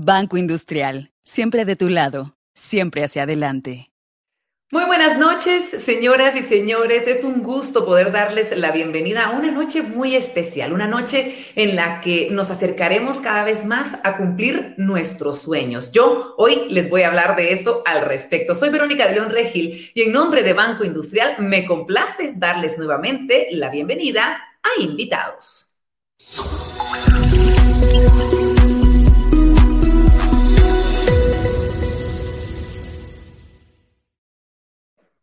Banco Industrial, siempre de tu lado, siempre hacia adelante. Muy buenas noches, señoras y señores. Es un gusto poder darles la bienvenida a una noche muy especial, una noche en la que nos acercaremos cada vez más a cumplir nuestros sueños. Yo hoy les voy a hablar de eso al respecto. Soy Verónica de León Regil y en nombre de Banco Industrial me complace darles nuevamente la bienvenida a invitados.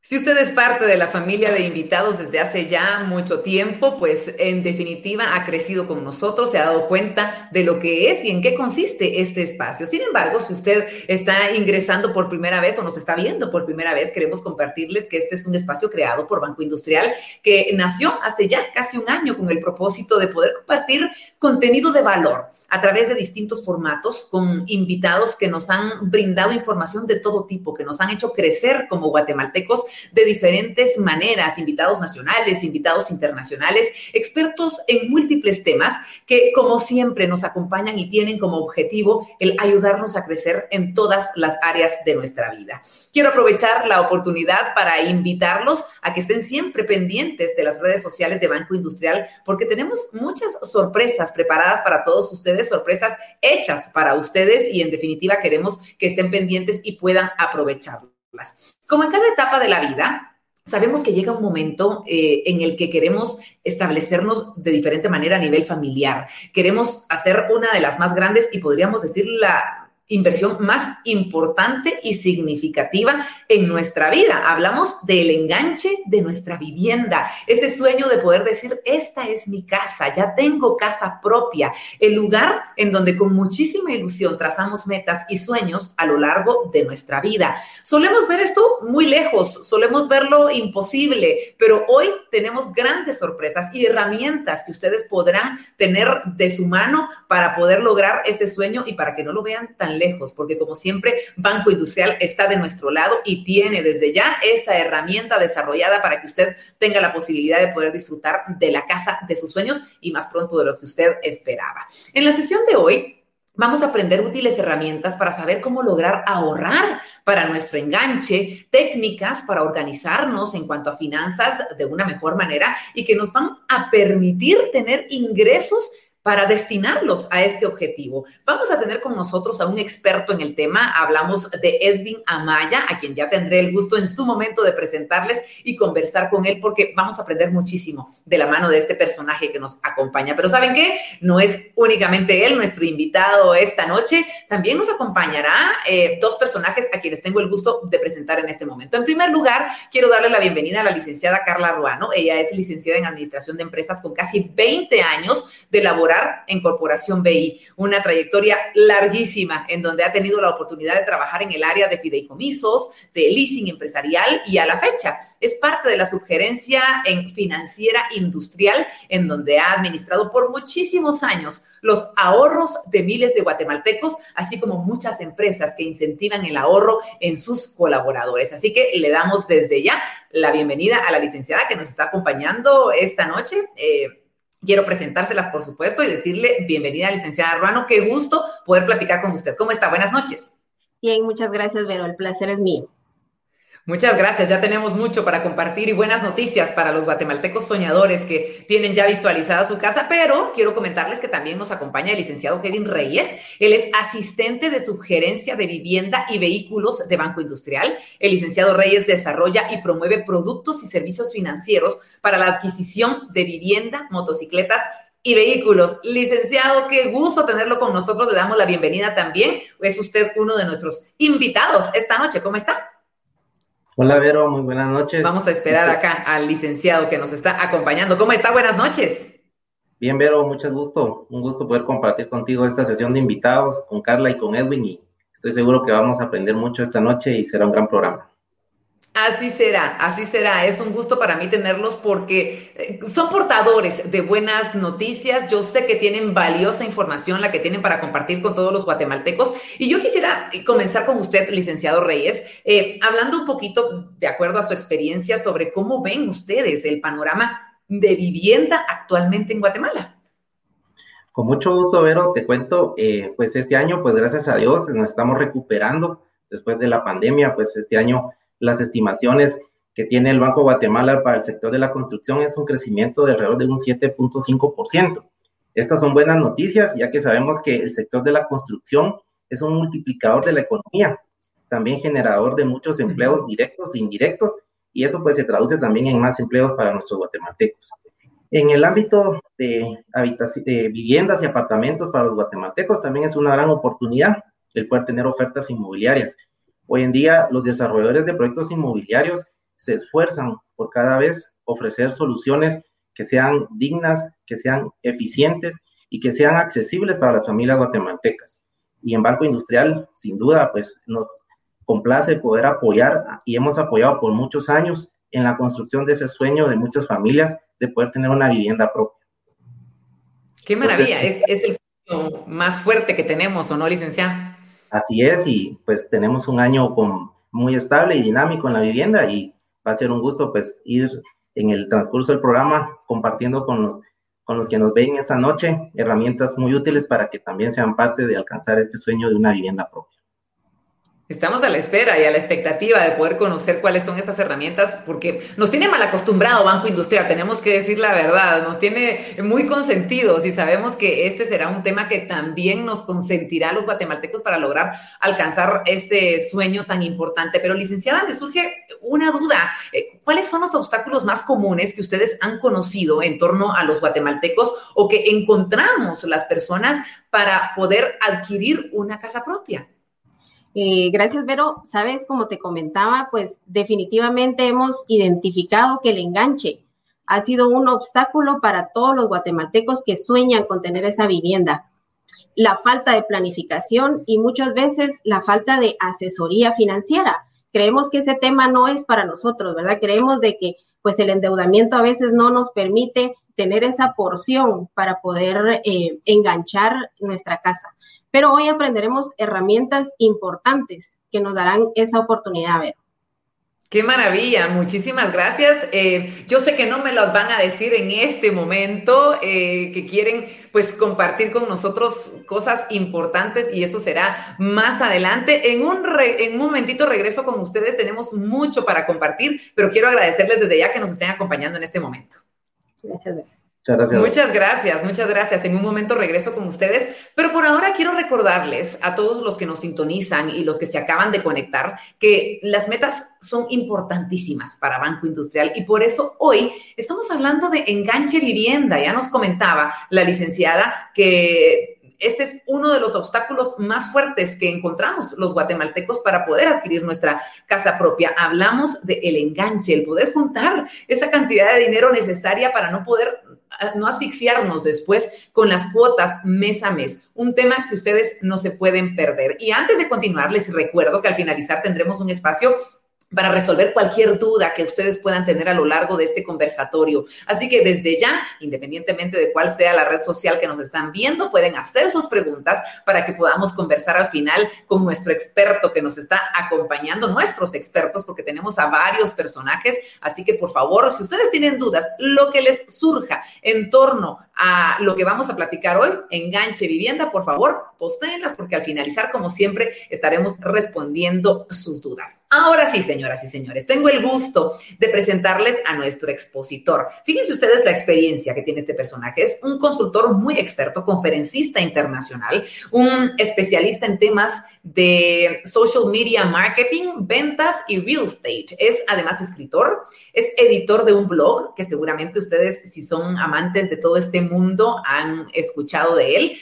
Si usted es parte de la familia de invitados desde hace ya mucho tiempo, pues en definitiva ha crecido con nosotros, se ha dado cuenta de lo que es y en qué consiste este espacio. Sin embargo, si usted está ingresando por primera vez o nos está viendo por primera vez, queremos compartirles que este es un espacio creado por Banco Industrial que nació hace ya casi un año con el propósito de poder compartir contenido de valor a través de distintos formatos con invitados que nos han brindado información de todo tipo, que nos han hecho crecer como guatemaltecos de diferentes maneras, invitados nacionales, invitados internacionales, expertos en múltiples temas que como siempre nos acompañan y tienen como objetivo el ayudarnos a crecer en todas las áreas de nuestra vida. Quiero aprovechar la oportunidad para invitarlos a que estén siempre pendientes de las redes sociales de Banco Industrial porque tenemos muchas sorpresas preparadas para todos ustedes, sorpresas hechas para ustedes y en definitiva queremos que estén pendientes y puedan aprovecharlas. Como en cada etapa de la vida, Sabemos que llega un momento eh, en el que queremos establecernos de diferente manera a nivel familiar. Queremos hacer una de las más grandes y podríamos decir la inversión más importante y significativa en nuestra vida. Hablamos del enganche de nuestra vivienda, ese sueño de poder decir, esta es mi casa, ya tengo casa propia, el lugar en donde con muchísima ilusión trazamos metas y sueños a lo largo de nuestra vida. Solemos ver esto muy lejos, solemos verlo imposible, pero hoy tenemos grandes sorpresas y herramientas que ustedes podrán tener de su mano para poder lograr ese sueño y para que no lo vean tan lejos, porque como siempre, Banco Industrial está de nuestro lado y tiene desde ya esa herramienta desarrollada para que usted tenga la posibilidad de poder disfrutar de la casa de sus sueños y más pronto de lo que usted esperaba. En la sesión de hoy, Vamos a aprender útiles herramientas para saber cómo lograr ahorrar para nuestro enganche, técnicas para organizarnos en cuanto a finanzas de una mejor manera y que nos van a permitir tener ingresos para destinarlos a este objetivo. Vamos a tener con nosotros a un experto en el tema. Hablamos de Edwin Amaya, a quien ya tendré el gusto en su momento de presentarles y conversar con él porque vamos a aprender muchísimo de la mano de este personaje que nos acompaña. Pero ¿saben qué? No es únicamente él nuestro invitado esta noche. También nos acompañará eh, dos personajes a quienes tengo el gusto de presentar en este momento. En primer lugar, quiero darle la bienvenida a la licenciada Carla Ruano. Ella es licenciada en Administración de Empresas con casi 20 años de en Corporación BI, una trayectoria larguísima en donde ha tenido la oportunidad de trabajar en el área de fideicomisos, de leasing empresarial y a la fecha es parte de la sugerencia en financiera industrial en donde ha administrado por muchísimos años los ahorros de miles de guatemaltecos, así como muchas empresas que incentivan el ahorro en sus colaboradores. Así que le damos desde ya la bienvenida a la licenciada que nos está acompañando esta noche. Eh, Quiero presentárselas, por supuesto, y decirle bienvenida, licenciada Ruano. Qué gusto poder platicar con usted. ¿Cómo está? Buenas noches. Bien, muchas gracias, Vero. El placer es mío. Muchas gracias, ya tenemos mucho para compartir y buenas noticias para los guatemaltecos soñadores que tienen ya visualizada su casa, pero quiero comentarles que también nos acompaña el licenciado Kevin Reyes. Él es asistente de subgerencia de vivienda y vehículos de Banco Industrial. El licenciado Reyes desarrolla y promueve productos y servicios financieros para la adquisición de vivienda, motocicletas y vehículos. Licenciado, qué gusto tenerlo con nosotros. Le damos la bienvenida también. Es usted uno de nuestros invitados esta noche. ¿Cómo está? Hola Vero, muy buenas noches. Vamos a esperar acá al licenciado que nos está acompañando. ¿Cómo está? Buenas noches. Bien, Vero, mucho gusto. Un gusto poder compartir contigo esta sesión de invitados con Carla y con Edwin y estoy seguro que vamos a aprender mucho esta noche y será un gran programa. Así será, así será. Es un gusto para mí tenerlos porque eh, son portadores de buenas noticias. Yo sé que tienen valiosa información, la que tienen para compartir con todos los guatemaltecos. Y yo quisiera eh, comenzar con usted, licenciado Reyes, eh, hablando un poquito, de acuerdo a su experiencia, sobre cómo ven ustedes el panorama de vivienda actualmente en Guatemala. Con mucho gusto, Vero, te cuento, pues este año, pues gracias a Dios, nos estamos recuperando después de la pandemia, pues este año las estimaciones que tiene el Banco Guatemala para el sector de la construcción es un crecimiento de alrededor de un 7.5%. Estas son buenas noticias, ya que sabemos que el sector de la construcción es un multiplicador de la economía, también generador de muchos empleos directos e indirectos, y eso pues se traduce también en más empleos para nuestros guatemaltecos. En el ámbito de, de viviendas y apartamentos para los guatemaltecos también es una gran oportunidad el poder tener ofertas inmobiliarias. Hoy en día los desarrolladores de proyectos inmobiliarios se esfuerzan por cada vez ofrecer soluciones que sean dignas, que sean eficientes y que sean accesibles para las familias guatemaltecas. Y en Banco Industrial, sin duda, pues nos complace poder apoyar y hemos apoyado por muchos años en la construcción de ese sueño de muchas familias de poder tener una vivienda propia. Qué maravilla, es, es, el sueño más fuerte que tenemos, ¿o no, licenciada? Así es, y pues tenemos un año con, muy estable y dinámico en la vivienda y va a ser un gusto pues ir en el transcurso del programa compartiendo con los, con los que nos ven esta noche herramientas muy útiles para que también sean parte de alcanzar este sueño de una vivienda propia. Estamos a la espera y a la expectativa de poder conocer cuáles son estas herramientas, porque nos tiene mal acostumbrado Banco Industrial, tenemos que decir la verdad, nos tiene muy consentidos y sabemos que este será un tema que también nos consentirá a los guatemaltecos para lograr alcanzar este sueño tan importante. Pero licenciada, me surge una duda, eh, ¿cuáles son los obstáculos más comunes que ustedes han conocido en torno a los guatemaltecos o que encontramos las personas para poder adquirir una casa propia? Eh, gracias, Vero. Sabes, como te comentaba, pues definitivamente hemos identificado que el enganche ha sido un obstáculo para todos los guatemaltecos que sueñan con tener esa vivienda. La falta de planificación y muchas veces la falta de asesoría financiera. Creemos que ese tema no es para nosotros, ¿verdad? Creemos de que pues el endeudamiento a veces no nos permite tener esa porción para poder eh, enganchar nuestra casa. Pero hoy aprenderemos herramientas importantes que nos darán esa oportunidad, ver. Qué maravilla, muchísimas gracias. Eh, yo sé que no me las van a decir en este momento, eh, que quieren pues compartir con nosotros cosas importantes y eso será más adelante. En un, en un momentito regreso con ustedes, tenemos mucho para compartir, pero quiero agradecerles desde ya que nos estén acompañando en este momento. Gracias. Muchas gracias. Muchas gracias. En un momento regreso con ustedes, pero por ahora quiero recordarles a todos los que nos sintonizan y los que se acaban de conectar que las metas son importantísimas para Banco Industrial y por eso hoy estamos hablando de enganche vivienda. Ya nos comentaba la licenciada que este es uno de los obstáculos más fuertes que encontramos los guatemaltecos para poder adquirir nuestra casa propia. Hablamos del el enganche, el poder juntar esa cantidad de dinero necesaria para no poder no asfixiarnos después con las cuotas mes a mes. Un tema que ustedes no se pueden perder. Y antes de continuar, les recuerdo que al finalizar tendremos un espacio para resolver cualquier duda que ustedes puedan tener a lo largo de este conversatorio. Así que desde ya, independientemente de cuál sea la red social que nos están viendo, pueden hacer sus preguntas para que podamos conversar al final con nuestro experto que nos está acompañando, nuestros expertos, porque tenemos a varios personajes. Así que por favor, si ustedes tienen dudas, lo que les surja en torno a lo que vamos a platicar hoy, enganche vivienda, por favor, postéenlas porque al finalizar, como siempre, estaremos respondiendo sus dudas. Ahora sí, señoras y señores, tengo el gusto de presentarles a nuestro expositor. Fíjense ustedes la experiencia que tiene este personaje. Es un consultor muy experto, conferencista internacional, un especialista en temas de social media marketing, ventas y real estate. Es además escritor, es editor de un blog que seguramente ustedes, si son amantes de todo este mundo han escuchado de él,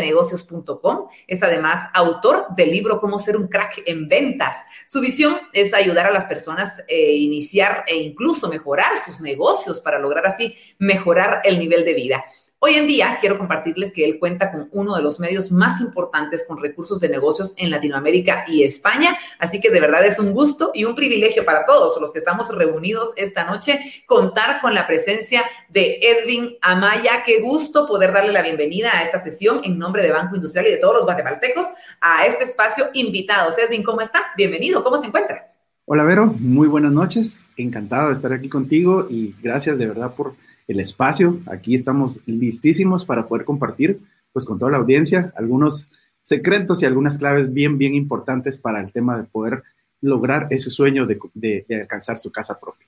negocios.com Es además autor del libro Cómo ser un crack en ventas. Su visión es ayudar a las personas a eh, iniciar e incluso mejorar sus negocios para lograr así mejorar el nivel de vida. Hoy en día quiero compartirles que él cuenta con uno de los medios más importantes con recursos de negocios en Latinoamérica y España, así que de verdad es un gusto y un privilegio para todos los que estamos reunidos esta noche contar con la presencia de Edwin Amaya. Qué gusto poder darle la bienvenida a esta sesión en nombre de Banco Industrial y de todos los guatemaltecos a este espacio invitados. Edwin, ¿cómo está? Bienvenido, ¿cómo se encuentra? Hola Vero, muy buenas noches, encantado de estar aquí contigo y gracias de verdad por el espacio. Aquí estamos listísimos para poder compartir pues con toda la audiencia algunos secretos y algunas claves bien, bien importantes para el tema de poder lograr ese sueño de, alcanzar su casa propia.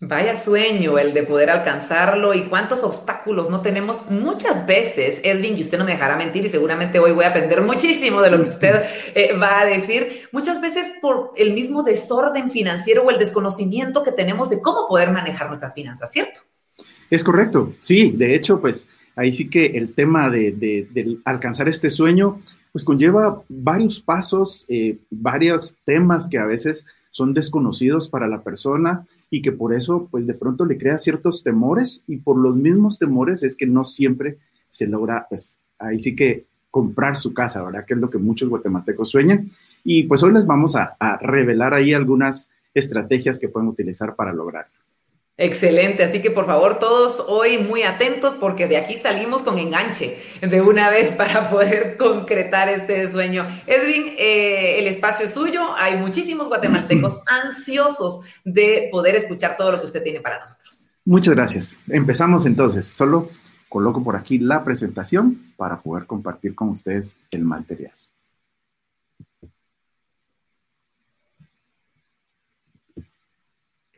Vaya sueño el de poder alcanzarlo y cuántos obstáculos no tenemos muchas veces, Edwin, y usted no me dejará mentir y seguramente hoy voy a aprender muchísimo de lo que usted eh, va a decir, muchas veces por el mismo desorden financiero o el desconocimiento que tenemos de cómo poder manejar nuestras finanzas, ¿cierto? Es correcto, sí, de hecho, pues ahí sí que el tema de, alcanzar este sueño pues conlleva varios pasos, eh, varios temas que a veces son desconocidos para la persona y que por eso, pues de pronto le crea ciertos temores y por los mismos temores es que no siempre se logra, pues ahí sí que comprar su casa, ¿verdad? Que es lo que muchos guatemaltecos sueñan. Y pues hoy les vamos a, a revelar ahí algunas estrategias que pueden utilizar para lograrlo. Excelente, así que por favor todos hoy muy atentos porque de aquí salimos con enganche de una vez para poder concretar este sueño. Edwin, eh, el espacio es suyo, hay muchísimos guatemaltecos ansiosos de poder escuchar todo lo que usted tiene para nosotros. Muchas gracias. Empezamos entonces, solo coloco por aquí la presentación para poder compartir con ustedes el material.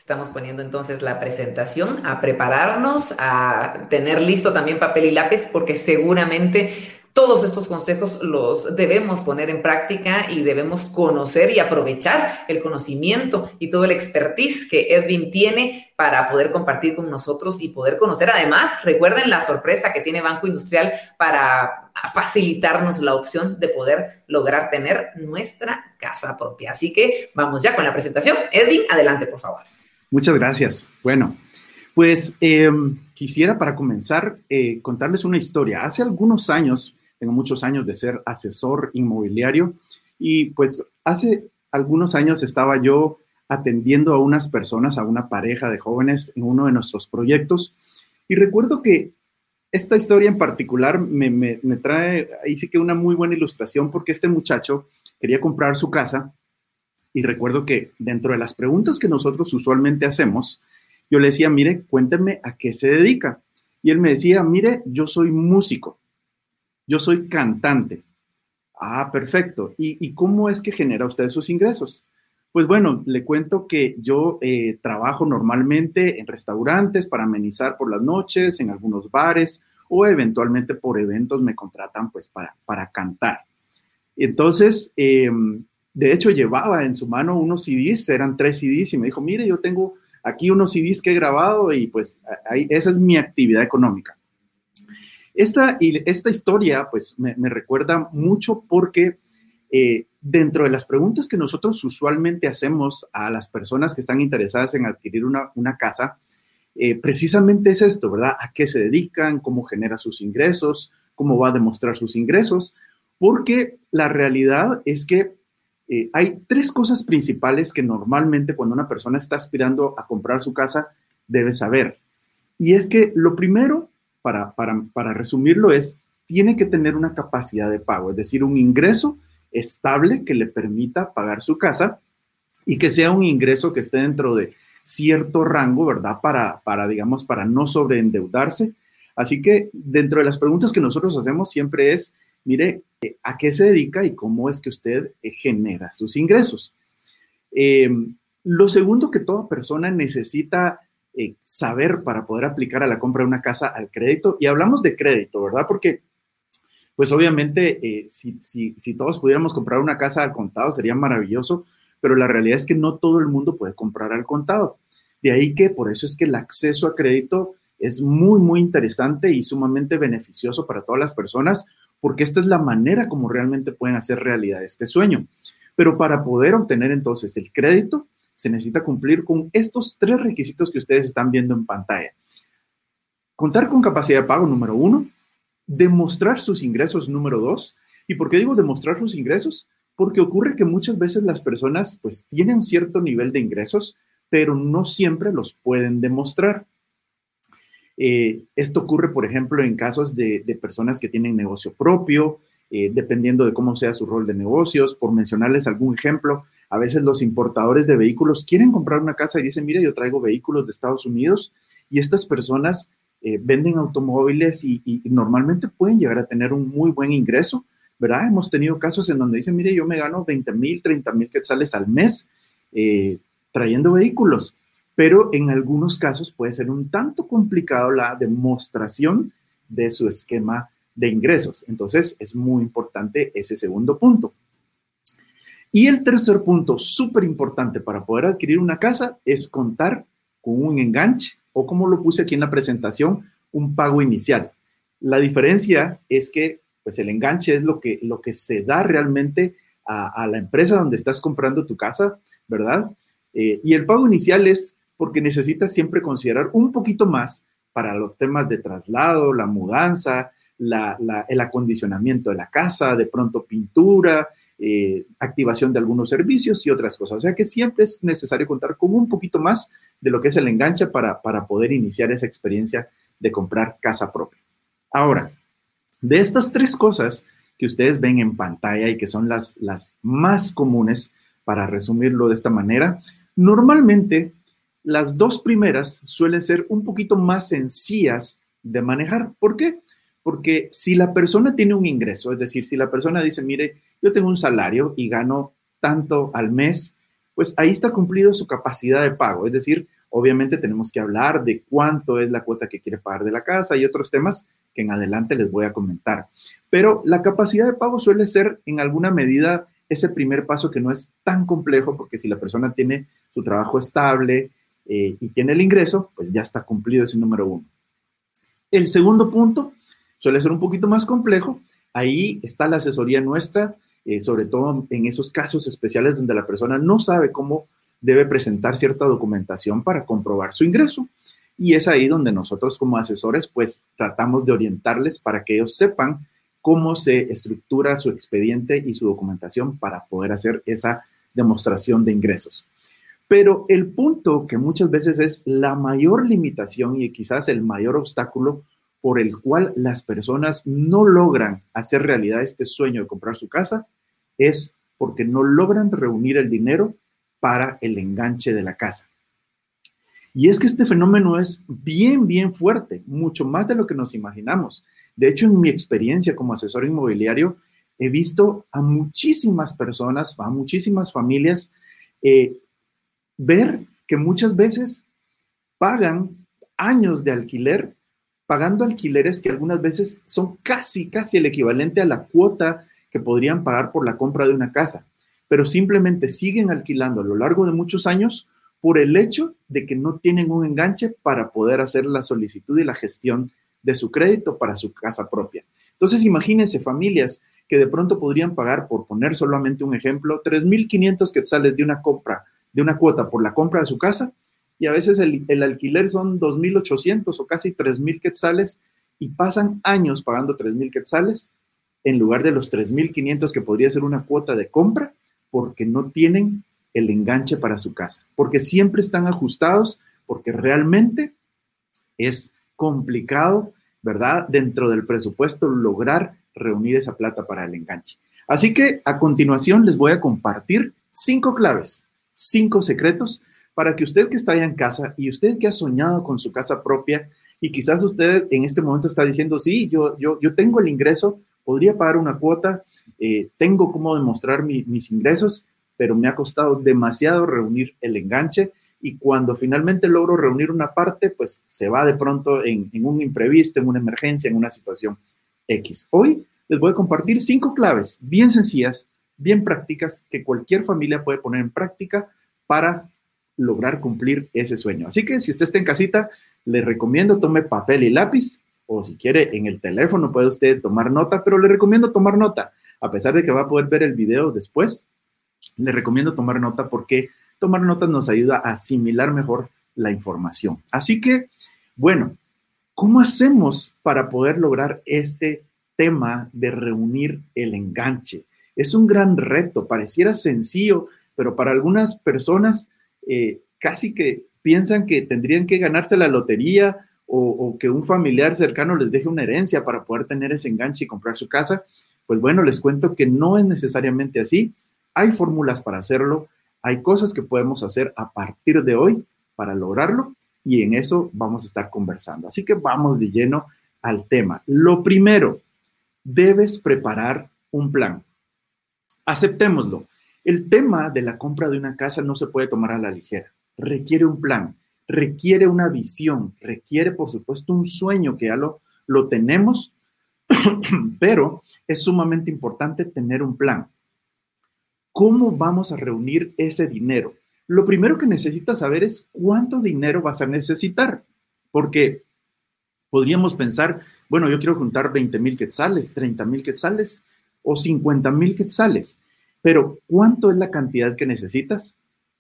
Estamos poniendo entonces la presentación, a prepararnos, a tener listo también papel y lápiz, porque seguramente todos estos consejos los debemos poner en práctica y debemos conocer y aprovechar el conocimiento y todo el expertise que Edwin tiene para poder compartir con nosotros y poder conocer. Además, recuerden la sorpresa que tiene Banco Industrial para facilitarnos la opción de poder lograr tener nuestra casa propia. Así que vamos ya con la presentación. Edwin, adelante, por favor. Muchas gracias. Bueno, pues em, quisiera para comenzar eh, contarles una historia. Hace algunos años, tengo muchos años de ser asesor inmobiliario y pues hace algunos años estaba yo atendiendo a unas personas, a una pareja de jóvenes en uno de nuestros proyectos y recuerdo que esta historia en particular me, me trae ahí sí que una muy buena ilustración porque este muchacho quería comprar su casa y recuerdo que dentro de las preguntas que nosotros usualmente hacemos, yo le decía, mire, cuénteme a qué se dedica. Y él me decía, mire, yo soy músico, yo soy cantante. Ah, perfecto. ¿Y, cómo es que genera usted sus ingresos? Pues bueno, le cuento que yo eh, trabajo normalmente en restaurantes para amenizar por las noches, en algunos bares o eventualmente por eventos me contratan pues para, para cantar. Entonces, eh, de hecho, llevaba en su mano unos CDs, eran tres CDs, y me dijo, mire, yo tengo aquí unos CDs que he grabado y pues esa es mi actividad económica. Esta, esta historia pues me, recuerda mucho porque eh, dentro de las preguntas que nosotros usualmente hacemos a las personas que están interesadas en adquirir una, casa, eh, precisamente es esto, ¿verdad? ¿A qué se dedican? ¿Cómo genera sus ingresos? ¿Cómo va a demostrar sus ingresos? Porque la realidad es que eh, hay tres cosas principales que normalmente cuando una persona está aspirando a comprar su casa debe saber. Y es que lo primero, para, para, resumirlo, es, tiene que tener una capacidad de pago, es decir, un ingreso estable que le permita pagar su casa y que sea un ingreso que esté dentro de cierto rango, ¿verdad? Para, para digamos, para no sobreendeudarse. Así que dentro de las preguntas que nosotros hacemos siempre es, mire eh, a qué se dedica y cómo es que usted eh, genera sus ingresos. Em, lo segundo que toda persona necesita eh, saber para poder aplicar a la compra de una casa al crédito, y hablamos de crédito, ¿verdad? Porque, pues obviamente, si, si todos pudiéramos comprar una casa al contado sería maravilloso, pero la realidad es que no todo el mundo puede comprar al contado. De ahí que por eso es que el acceso a crédito es muy, muy interesante y sumamente beneficioso para todas las personas, porque esta es la manera como realmente pueden hacer realidad este sueño. Pero para poder obtener entonces el crédito, se necesita cumplir con estos tres requisitos que ustedes están viendo en pantalla. Contar con capacidad de pago, número uno. Demostrar sus ingresos, número dos. ¿Y por qué digo demostrar sus ingresos? Porque ocurre que muchas veces las personas pues tienen cierto nivel de ingresos, pero no siempre los pueden demostrar. Eh, esto ocurre, por ejemplo, en casos de, personas que tienen negocio propio, eh, dependiendo de cómo sea su rol de negocios. Por mencionarles algún ejemplo, a veces los importadores de vehículos quieren comprar una casa y dicen, mire, yo traigo vehículos de Estados Unidos y estas personas eh, venden automóviles y, normalmente pueden llegar a tener un muy buen ingreso, ¿verdad? Hemos tenido casos en donde dicen, mire, yo me gano 20 mil, 30 mil quetzales al mes trayendo vehículos, pero en algunos casos puede ser un tanto complicado la demostración de su esquema de ingresos. Entonces, es muy importante ese segundo punto. Y el tercer punto, súper importante para poder adquirir una casa, es contar con un enganche o como lo puse aquí en la presentación, un pago inicial. La diferencia es que pues el enganche es lo que, lo que se da realmente a, la empresa donde estás comprando tu casa, ¿verdad? Eh, y el pago inicial es porque necesitas siempre considerar un poquito más para los temas de traslado, la mudanza, el acondicionamiento de la casa, de pronto pintura, eh, activación de algunos servicios y otras cosas. O sea que siempre es necesario contar con un poquito más de lo que es el enganche para, para poder iniciar esa experiencia de comprar casa propia. Ahora, de estas tres cosas que ustedes ven en pantalla y que son las, las más comunes, para resumirlo de esta manera, normalmente las dos primeras suelen ser un poquito más sencillas de manejar. ¿Por qué? Porque si la persona tiene un ingreso, es decir, si la persona dice, mire, yo tengo un salario y gano tanto al mes, pues ahí está cumplido su capacidad de pago. Es decir, obviamente tenemos que hablar de cuánto es la cuota que quiere pagar de la casa y otros temas que en adelante les voy a comentar. Pero la capacidad de pago suele ser en alguna medida ese primer paso que no es tan complejo porque si la persona tiene su trabajo estable eh, y tiene el ingreso, pues ya está cumplido ese número uno. El segundo punto suele ser un poquito más complejo. Ahí está la asesoría nuestra eh, sobre todo en esos casos especiales donde la persona no sabe cómo debe presentar cierta documentación para comprobar su ingreso. Y es ahí donde nosotros como asesores pues tratamos de orientarles para que ellos sepan cómo se estructura su expediente y su documentación para poder hacer esa demostración de ingresos. Pero el punto que muchas veces es la mayor limitación y quizás el mayor obstáculo por el cual las personas no logran hacer realidad este sueño de comprar su casa es porque no logran reunir el dinero para el enganche de la casa. Y es que este fenómeno es bien, bien fuerte, mucho más de lo que nos imaginamos. De hecho, en mi experiencia como asesor inmobiliario, he visto a muchísimas personas, a muchísimas familias, eh, ver que muchas veces pagan años de alquiler, pagando alquileres que algunas veces son casi, casi el equivalente a la cuota que podrían pagar por la compra de una casa, pero simplemente siguen alquilando a lo largo de muchos años por el hecho de que no tienen un enganche para poder hacer la solicitud y la gestión de su crédito para su casa propia. Entonces, imagínense familias que de pronto podrían pagar, por poner solamente un ejemplo, 3.500 quetzales de una compra, de una cuota por la compra de su casa, y a veces el, alquiler son 2.800 o casi 3.000 quetzales, y pasan años pagando 3.000 quetzales en lugar de los 3.500 que podría ser una cuota de compra, porque no tienen el enganche para su casa, porque siempre están ajustados, porque realmente es complicado, ¿verdad? Dentro del presupuesto lograr reunir esa plata para el enganche. Así que a continuación les voy a compartir cinco claves, cinco secretos para que usted que está allá en casa y usted que ha soñado con su casa propia y quizás usted en este momento está diciendo, sí, yo, yo, yo tengo el ingreso, podría pagar una cuota, eh, tengo cómo demostrar mis ingresos, pero me ha costado demasiado reunir el enganche y cuando finalmente logro reunir una parte, pues se va de pronto en, en un imprevisto, en una emergencia, en una situación X. Hoy les voy a compartir cinco claves bien sencillas, bien prácticas, que cualquier familia puede poner en práctica para lograr cumplir ese sueño. Así que si usted está en casita, le recomiendo tome papel y lápiz o si quiere en el teléfono puede usted tomar nota, pero le recomiendo tomar nota, a pesar de que va a poder ver el video después, le recomiendo tomar nota porque tomar notas nos ayuda a asimilar mejor la información. Así que, bueno, ¿cómo hacemos para poder lograr este tema de reunir el enganche? Es un gran reto, pareciera sencillo, pero para algunas personas eh, casi que piensan que tendrían que ganarse la lotería o, que un familiar cercano les deje una herencia para poder tener ese enganche y comprar su casa, pues bueno, les cuento que no es necesariamente así. Hay fórmulas para hacerlo, hay cosas que podemos hacer a partir de hoy para lograrlo y en eso vamos a estar conversando. Así que vamos de lleno al tema. Lo primero, debes preparar un plan. Aceptémoslo. El tema de la compra de una casa no se puede tomar a la ligera. Requiere un plan, requiere una visión, requiere, por supuesto, un sueño que ya lo, lo tenemos, pero es sumamente importante tener un plan. ¿Cómo vamos a reunir ese dinero? Lo primero que necesitas saber es cuánto dinero vas a necesitar, porque podríamos pensar, bueno, yo quiero juntar 20 mil quetzales, 30 mil quetzales o 50 mil quetzales. Pero, ¿cuánto es la cantidad que necesitas?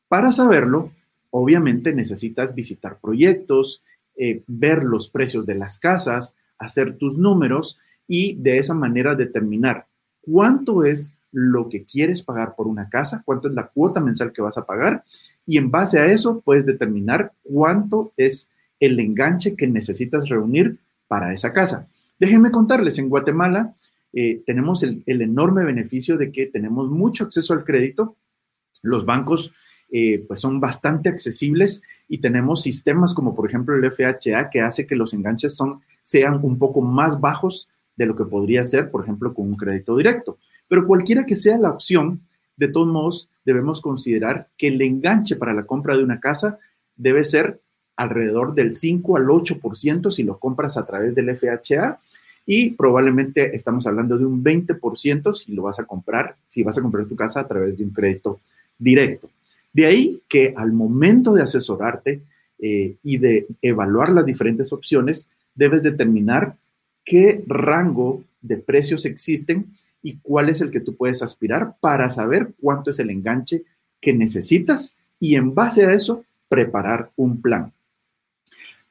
Para saberlo, obviamente necesitas visitar proyectos, eh, ver los precios de las casas, hacer tus números y de esa manera determinar cuánto es lo que quieres pagar por una casa, cuánto es la cuota mensual que vas a pagar y en base a eso puedes determinar cuánto es el enganche que necesitas reunir para esa casa. Déjenme contarles, en Guatemala eh, tenemos el, enorme beneficio de que tenemos mucho acceso al crédito. Los bancos eh, pues son bastante accesibles y tenemos sistemas como por ejemplo el FHA que hace que los enganches son, sean un poco más bajos de lo que podría ser, por ejemplo, con un crédito directo. Pero cualquiera que sea la opción, de todos modos, debemos considerar que el enganche para la compra de una casa debe ser alrededor del 5 al 8% si lo compras a través del FHA y probablemente estamos hablando de un 20% si lo vas a comprar, si vas a comprar tu casa a través de un crédito directo. De ahí que al momento de asesorarte eh, y de evaluar las diferentes opciones, debes determinar qué rango de precios existen y cuál es el que tú puedes aspirar para saber cuánto es el enganche que necesitas y en base a eso preparar un plan.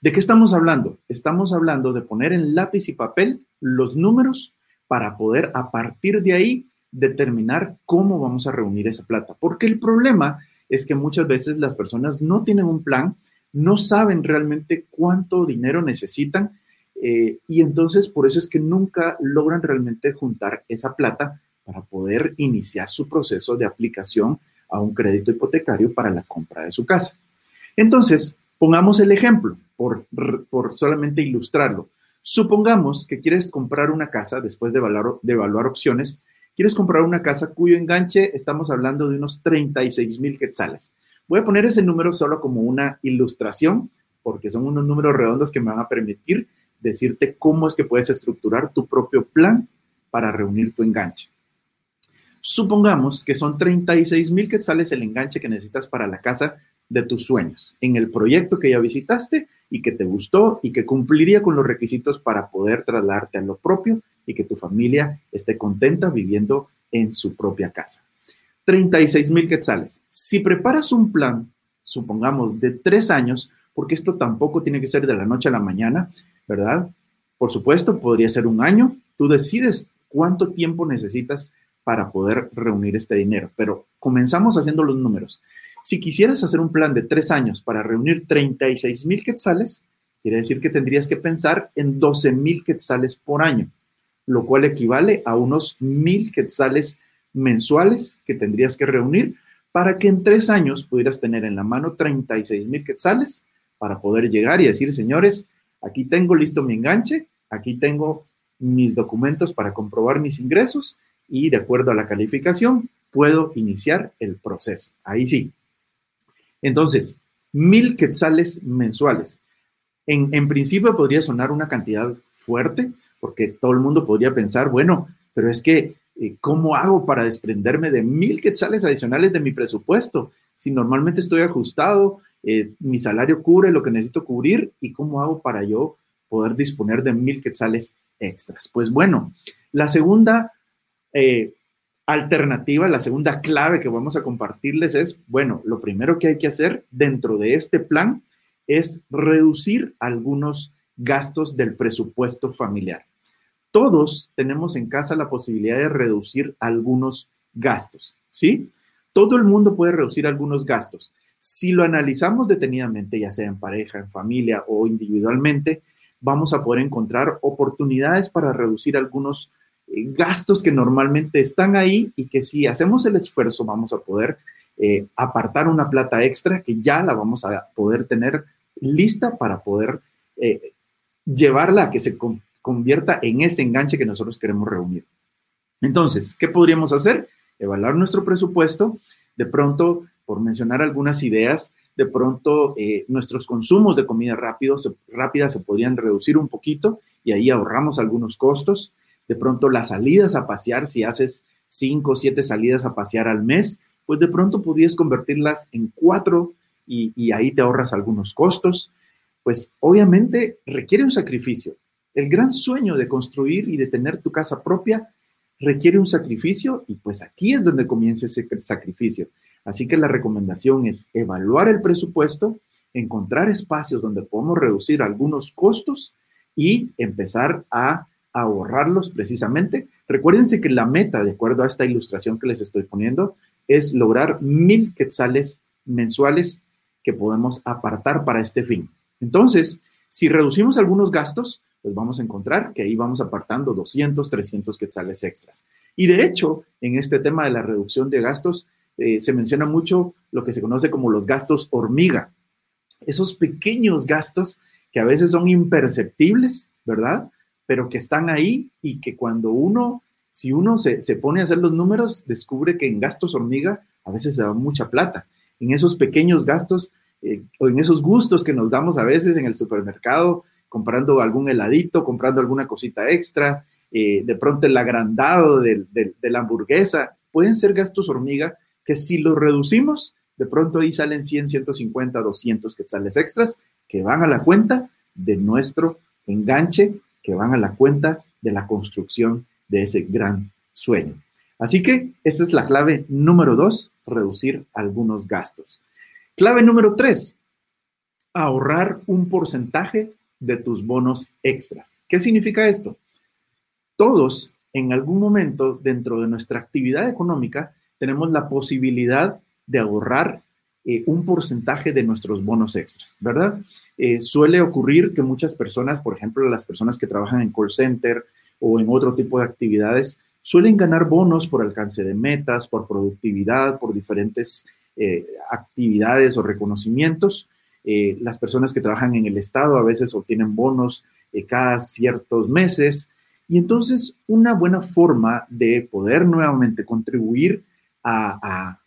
¿De qué estamos hablando? Estamos hablando de poner en lápiz y papel los números para poder a partir de ahí determinar cómo vamos a reunir esa plata. Porque el problema es que muchas veces las personas no tienen un plan, no saben realmente cuánto dinero necesitan eh, y entonces por eso es que nunca logran realmente juntar esa plata para poder iniciar su proceso de aplicación a un crédito hipotecario para la compra de su casa. Entonces, Pongamos el ejemplo, por, por solamente ilustrarlo. Supongamos que quieres comprar una casa después de evaluar, de evaluar opciones. Quieres comprar una casa cuyo enganche estamos hablando de unos 36 mil quetzales. Voy a poner ese número solo como una ilustración, porque son unos números redondos que me van a permitir decirte cómo es que puedes estructurar tu propio plan para reunir tu enganche. Supongamos que son 36 mil quetzales el enganche que necesitas para la casa de tus sueños, en el proyecto que ya visitaste y que te gustó y que cumpliría con los requisitos para poder trasladarte a lo propio y que tu familia esté contenta viviendo en su propia casa. 36 mil quetzales. Si preparas un plan, supongamos, de tres años, porque esto tampoco tiene que ser de la noche a la mañana, ¿verdad? Por supuesto, podría ser un año. Tú decides cuánto tiempo necesitas para poder reunir este dinero, pero comenzamos haciendo los números. Si quisieras hacer un plan de tres años para reunir 36 mil quetzales, quiere decir que tendrías que pensar en 12 mil quetzales por año, lo cual equivale a unos mil quetzales mensuales que tendrías que reunir para que en tres años pudieras tener en la mano 36 mil quetzales para poder llegar y decir, señores, aquí tengo listo mi enganche, aquí tengo mis documentos para comprobar mis ingresos y de acuerdo a la calificación puedo iniciar el proceso. Ahí sí, entonces, mil quetzales mensuales. En, principio podría sonar una cantidad fuerte, porque todo el mundo podría pensar, bueno, pero es que, eh, ¿cómo hago para desprenderme de mil quetzales adicionales de mi presupuesto? Si normalmente estoy ajustado, eh, mi salario cubre lo que necesito cubrir, ¿y cómo hago para yo poder disponer de mil quetzales extras? Pues bueno, la segunda eh, alternativa, la segunda clave que vamos a compartirles es, bueno, lo primero que hay que hacer dentro de este plan es reducir algunos gastos del presupuesto familiar. Todos tenemos en casa la posibilidad de reducir algunos gastos, ¿sí? Todo el mundo puede reducir algunos gastos. Si lo analizamos detenidamente, ya sea en pareja, en familia o individualmente, vamos a poder encontrar oportunidades para reducir algunos eh, gastos que normalmente están ahí y que si hacemos el esfuerzo vamos a poder eh, apartar una plata extra que ya la vamos a poder tener lista para poder eh, llevarla a que se convierta en ese enganche que nosotros queremos reunir. Entonces, ¿qué podríamos hacer? Evaluar nuestro presupuesto, de pronto, por mencionar algunas ideas, de pronto eh, nuestros consumos de comida rápido, rápida se podrían reducir un poquito y ahí ahorramos algunos costos. De pronto las salidas a pasear, si haces cinco o siete salidas a pasear al mes, pues de pronto podrías convertirlas en cuatro y, y ahí te ahorras algunos costos. Pues obviamente requiere un sacrificio. El gran sueño de construir y de tener tu casa propia requiere un sacrificio y pues aquí es donde comienza ese sacrificio. Así que la recomendación es evaluar el presupuesto, encontrar espacios donde podemos reducir algunos costos y empezar a ahorrarlos precisamente. Recuérdense que la meta, de acuerdo a esta ilustración que les estoy poniendo, es lograr mil quetzales mensuales que podemos apartar para este fin. Entonces, si reducimos algunos gastos, pues vamos a encontrar que ahí vamos apartando 200, 300 quetzales extras. Y de hecho, en este tema de la reducción de gastos, eh, se menciona mucho lo que se conoce como los gastos hormiga. Esos pequeños gastos que a veces son imperceptibles, ¿verdad? Pero que están ahí y que cuando uno, si uno se, pone a hacer los números, descubre que en gastos hormiga a veces se da mucha plata. En esos pequeños gastos eh, o en esos gustos que nos damos a veces en el supermercado, comprando algún heladito, comprando alguna cosita extra, eh, de pronto el agrandado de, de la hamburguesa, pueden ser gastos hormiga que si lo reducimos, de pronto ahí salen 100, 150, 200 quetzales extras que van a la cuenta de nuestro enganche, que van a la cuenta de la construcción de ese gran sueño. Así que esa es la clave número dos, reducir algunos gastos. Clave número tres, ahorrar un porcentaje de tus bonos extras. ¿Qué significa esto? Todos en algún momento dentro de nuestra actividad económica tenemos la posibilidad de ahorrar eh, un porcentaje de nuestros bonos extras, ¿verdad? Eh, suele ocurrir que muchas personas, por ejemplo, las personas que trabajan en call center o en otro tipo de actividades, suelen ganar bonos por alcance de metas, por productividad, por diferentes eh, actividades o reconocimientos. las personas que trabajan en el Estado a veces obtienen bonos cada ciertos meses. Y entonces una buena forma de poder nuevamente contribuir a,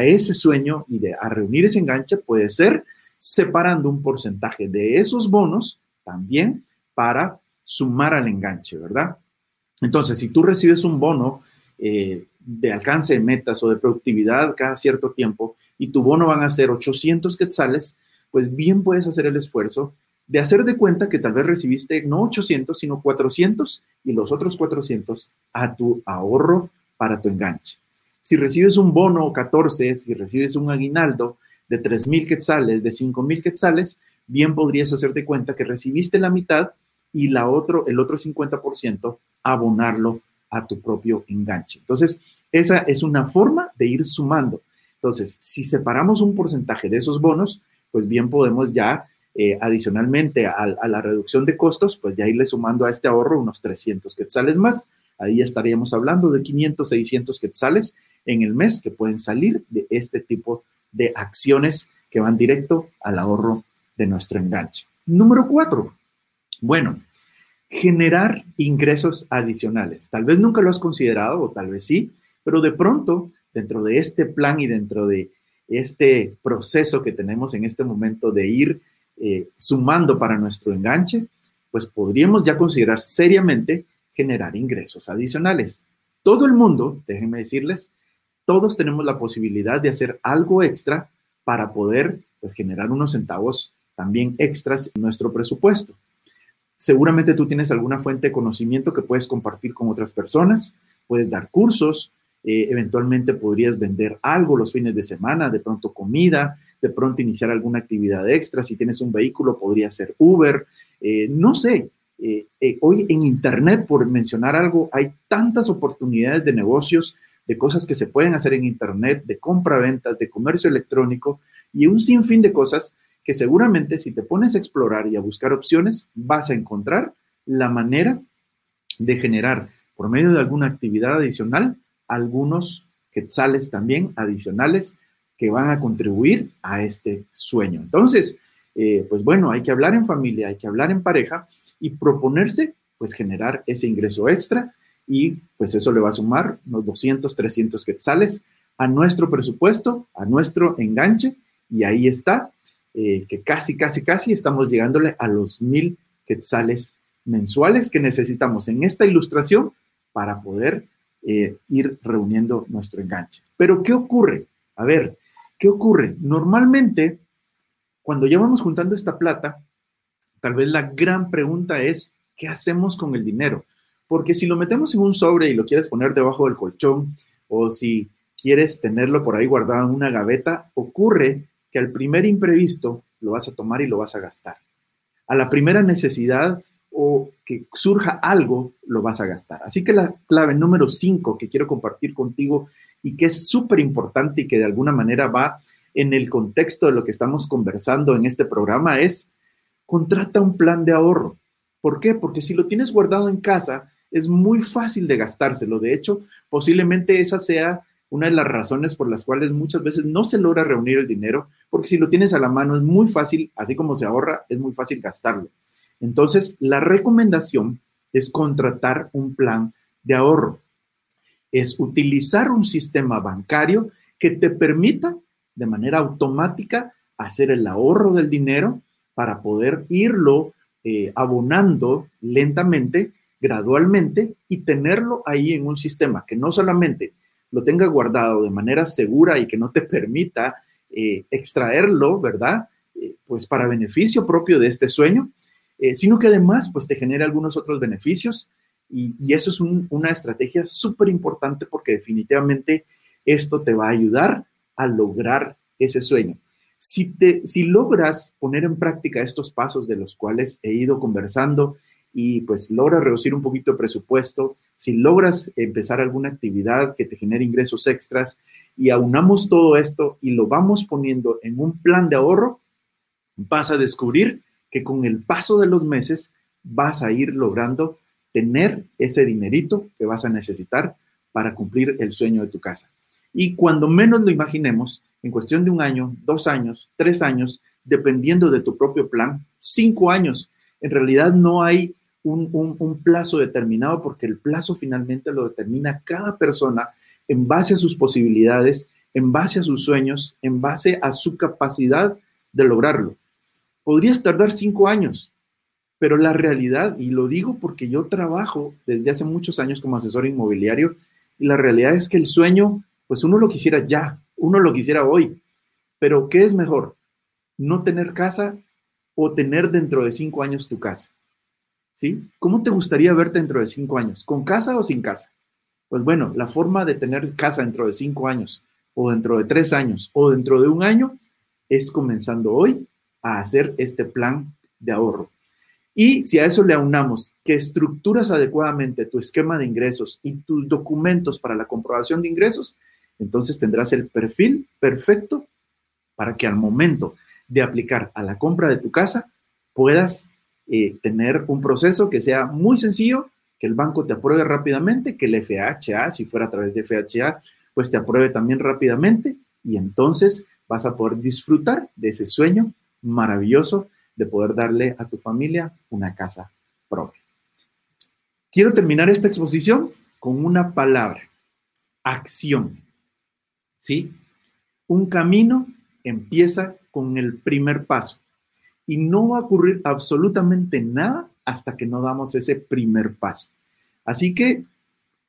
ese sueño y de, a reunir ese enganche puede ser separando un porcentaje de esos bonos también para sumar al enganche, ¿verdad? Entonces, si tú recibes un bono eh, de alcance de metas o de productividad cada cierto tiempo y tu bono van a ser 800 quetzales, pues bien puedes hacer el esfuerzo de hacer de cuenta que tal vez recibiste no 800, sino 400 y los otros 400 a tu ahorro para tu enganche. Si recibes un bono 14, si recibes un aguinaldo de 3 mil quetzales, de 5 mil quetzales, bien podrías hacerte cuenta que recibiste la mitad y la otro, el otro 50% abonarlo a tu propio enganche. Entonces, esa es una forma de ir sumando. Entonces, si separamos un porcentaje de esos bonos, pues bien podemos ya, eh, adicionalmente a, a, la reducción de costos, pues ya irle sumando a este ahorro unos 300 quetzales más. Ahí estaríamos hablando de 500, 600 quetzales en el mes que pueden salir de este tipo de acciones que van directo al ahorro de nuestro enganche. Número cuatro, bueno, generar ingresos adicionales. Tal vez nunca lo has considerado o tal vez sí, pero de pronto, dentro de este plan y dentro de este proceso que tenemos en este momento de ir eh, sumando para nuestro enganche, pues podríamos ya considerar seriamente generar ingresos adicionales. Todo el mundo, déjenme decirles, todos tenemos la posibilidad de hacer algo extra para poder pues, generar unos centavos también extras en nuestro presupuesto. Seguramente tú tienes alguna fuente de conocimiento que puedes compartir con otras personas, puedes dar cursos, eh, eventualmente podrías vender algo los fines de semana, de pronto comida, de pronto iniciar alguna actividad extra. Si tienes un vehículo, podría ser Uber, eh, no sé. Eh, hoy en Internet, por mencionar algo, hay tantas oportunidades de negocios de cosas que se pueden hacer en Internet, de compra-ventas, de comercio electrónico y un sinfín de cosas que seguramente si te pones a explorar y a buscar opciones, vas a encontrar la manera de generar por medio de alguna actividad adicional algunos quetzales también adicionales que van a contribuir a este sueño. Entonces, eh, pues bueno, hay que hablar en familia, hay que hablar en pareja y proponerse, pues generar ese ingreso extra y pues eso le va a sumar unos 200, 300 quetzales a nuestro presupuesto, a nuestro enganche y ahí está, eh, que casi, casi, casi estamos llegándole a los mil quetzales mensuales que necesitamos en esta ilustración para poder eh, ir reuniendo nuestro enganche. Pero ¿qué ocurre? A ver, ¿qué ocurre? Normalmente, cuando ya vamos juntando esta plata, tal vez la gran pregunta es, ¿qué hacemos con el dinero? Porque si lo metemos en un sobre y lo quieres poner debajo del colchón, o si quieres tenerlo por ahí guardado en una gaveta, ocurre que al primer imprevisto lo vas a tomar y lo vas a gastar. A la primera necesidad o que surja algo, lo vas a gastar. Así que la clave número 5 que quiero compartir contigo y que es súper importante y que de alguna manera va en el contexto de lo que estamos conversando en este programa es contrata un plan de ahorro. ¿Por qué? Porque si lo tienes guardado en casa, es muy fácil de gastárselo. De hecho, posiblemente esa sea una de las razones por las cuales muchas veces no se logra reunir el dinero, porque si lo tienes a la mano es muy fácil, así como se ahorra, es muy fácil gastarlo. Entonces, la recomendación es contratar un plan de ahorro. Es utilizar un sistema bancario que te permita de manera automática hacer el ahorro del dinero para poder irlo eh, abonando lentamente, gradualmente y tenerlo ahí en un sistema que no solamente lo tenga guardado de manera segura y que no te permita eh, extraerlo, ¿verdad? Eh, pues para beneficio propio de este sueño, eh, sino que además pues te genera algunos otros beneficios y, eso es una estrategia súper importante porque definitivamente esto te va a ayudar a lograr ese sueño. Si, te, si logras poner en práctica estos pasos de los cuales he ido conversando y pues logras reducir un poquito el presupuesto, si logras empezar alguna actividad que te genere ingresos extras y aunamos todo esto y lo vamos poniendo en un plan de ahorro, vas a descubrir que con el paso de los meses vas a ir logrando tener ese dinerito que vas a necesitar para cumplir el sueño de tu casa. Y cuando menos lo imaginemos, en cuestión de un año, dos años, tres años, dependiendo de tu propio plan, cinco años, en realidad no hay un, plazo determinado porque el plazo finalmente lo determina cada persona en base a sus posibilidades, en base a sus sueños, en base a su capacidad de lograrlo podrías tardar cinco años, pero la realidad, y lo digo porque yo trabajo desde hace muchos años como asesor inmobiliario, y la realidad es que el sueño, pues uno lo quisiera ya, uno lo quisiera hoy, pero ¿qué es mejor? ¿No tener casa o tener dentro de cinco años tu casa? ¿Sí? ¿Cómo te gustaría verte dentro de cinco años? ¿Con casa o sin casa? Pues bueno, la forma de tener casa dentro de cinco años, o dentro de tres años, o dentro de un año, es comenzando hoy a hacer este plan de ahorro. Y si a eso le aunamos que estructuras adecuadamente tu esquema de ingresos y tus documentos para la comprobación de ingresos, entonces tendrás el perfil perfecto para que al momento de aplicar a la compra de tu casa puedas eh, tener un proceso que sea muy sencillo, que el banco te apruebe rápidamente, que el FHA, si fuera a través de FHA, pues te apruebe también rápidamente y entonces vas a poder disfrutar de ese sueño maravilloso de poder darle a tu familia una casa propia. Quiero terminar esta exposición con una palabra, acción. ¿Sí? Un camino empieza con el primer paso y no va a ocurrir absolutamente nada hasta que no damos ese primer paso. Así que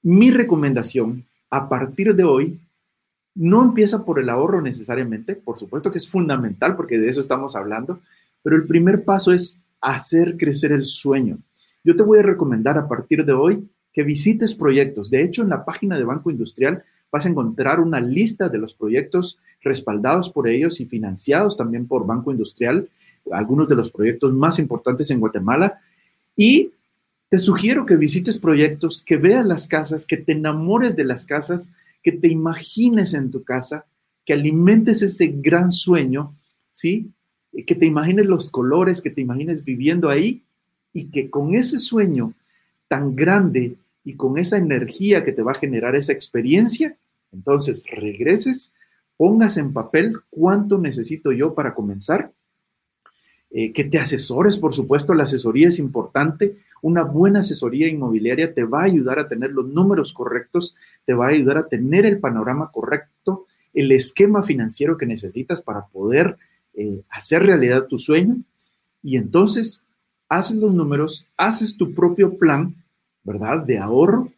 mi recomendación a partir de hoy no empieza por el ahorro necesariamente, por supuesto que es fundamental porque de eso estamos hablando, pero el primer paso es hacer crecer el sueño. Yo te voy a recomendar a partir de hoy que visites proyectos. De hecho, en la página de Banco Industrial vas a encontrar una lista de los proyectos respaldados por ellos y financiados también por Banco Industrial, algunos de los proyectos más importantes en Guatemala. Y te sugiero que visites proyectos, que veas las casas, que te enamores de las casas que te imagines en tu casa, que alimentes ese gran sueño, ¿sí? Que te imagines los colores, que te imagines viviendo ahí y que con ese sueño tan grande y con esa energía que te va a generar esa experiencia, entonces regreses, pongas en papel cuánto necesito yo para comenzar eh, que te asesores, por supuesto, la asesoría es importante. Una buena asesoría inmobiliaria te va a ayudar a tener los números correctos, te va a ayudar a tener el panorama correcto, el esquema financiero que necesitas para poder eh, hacer realidad tu sueño. Y entonces haces los números, haces tu propio plan, ¿verdad? De ahorro,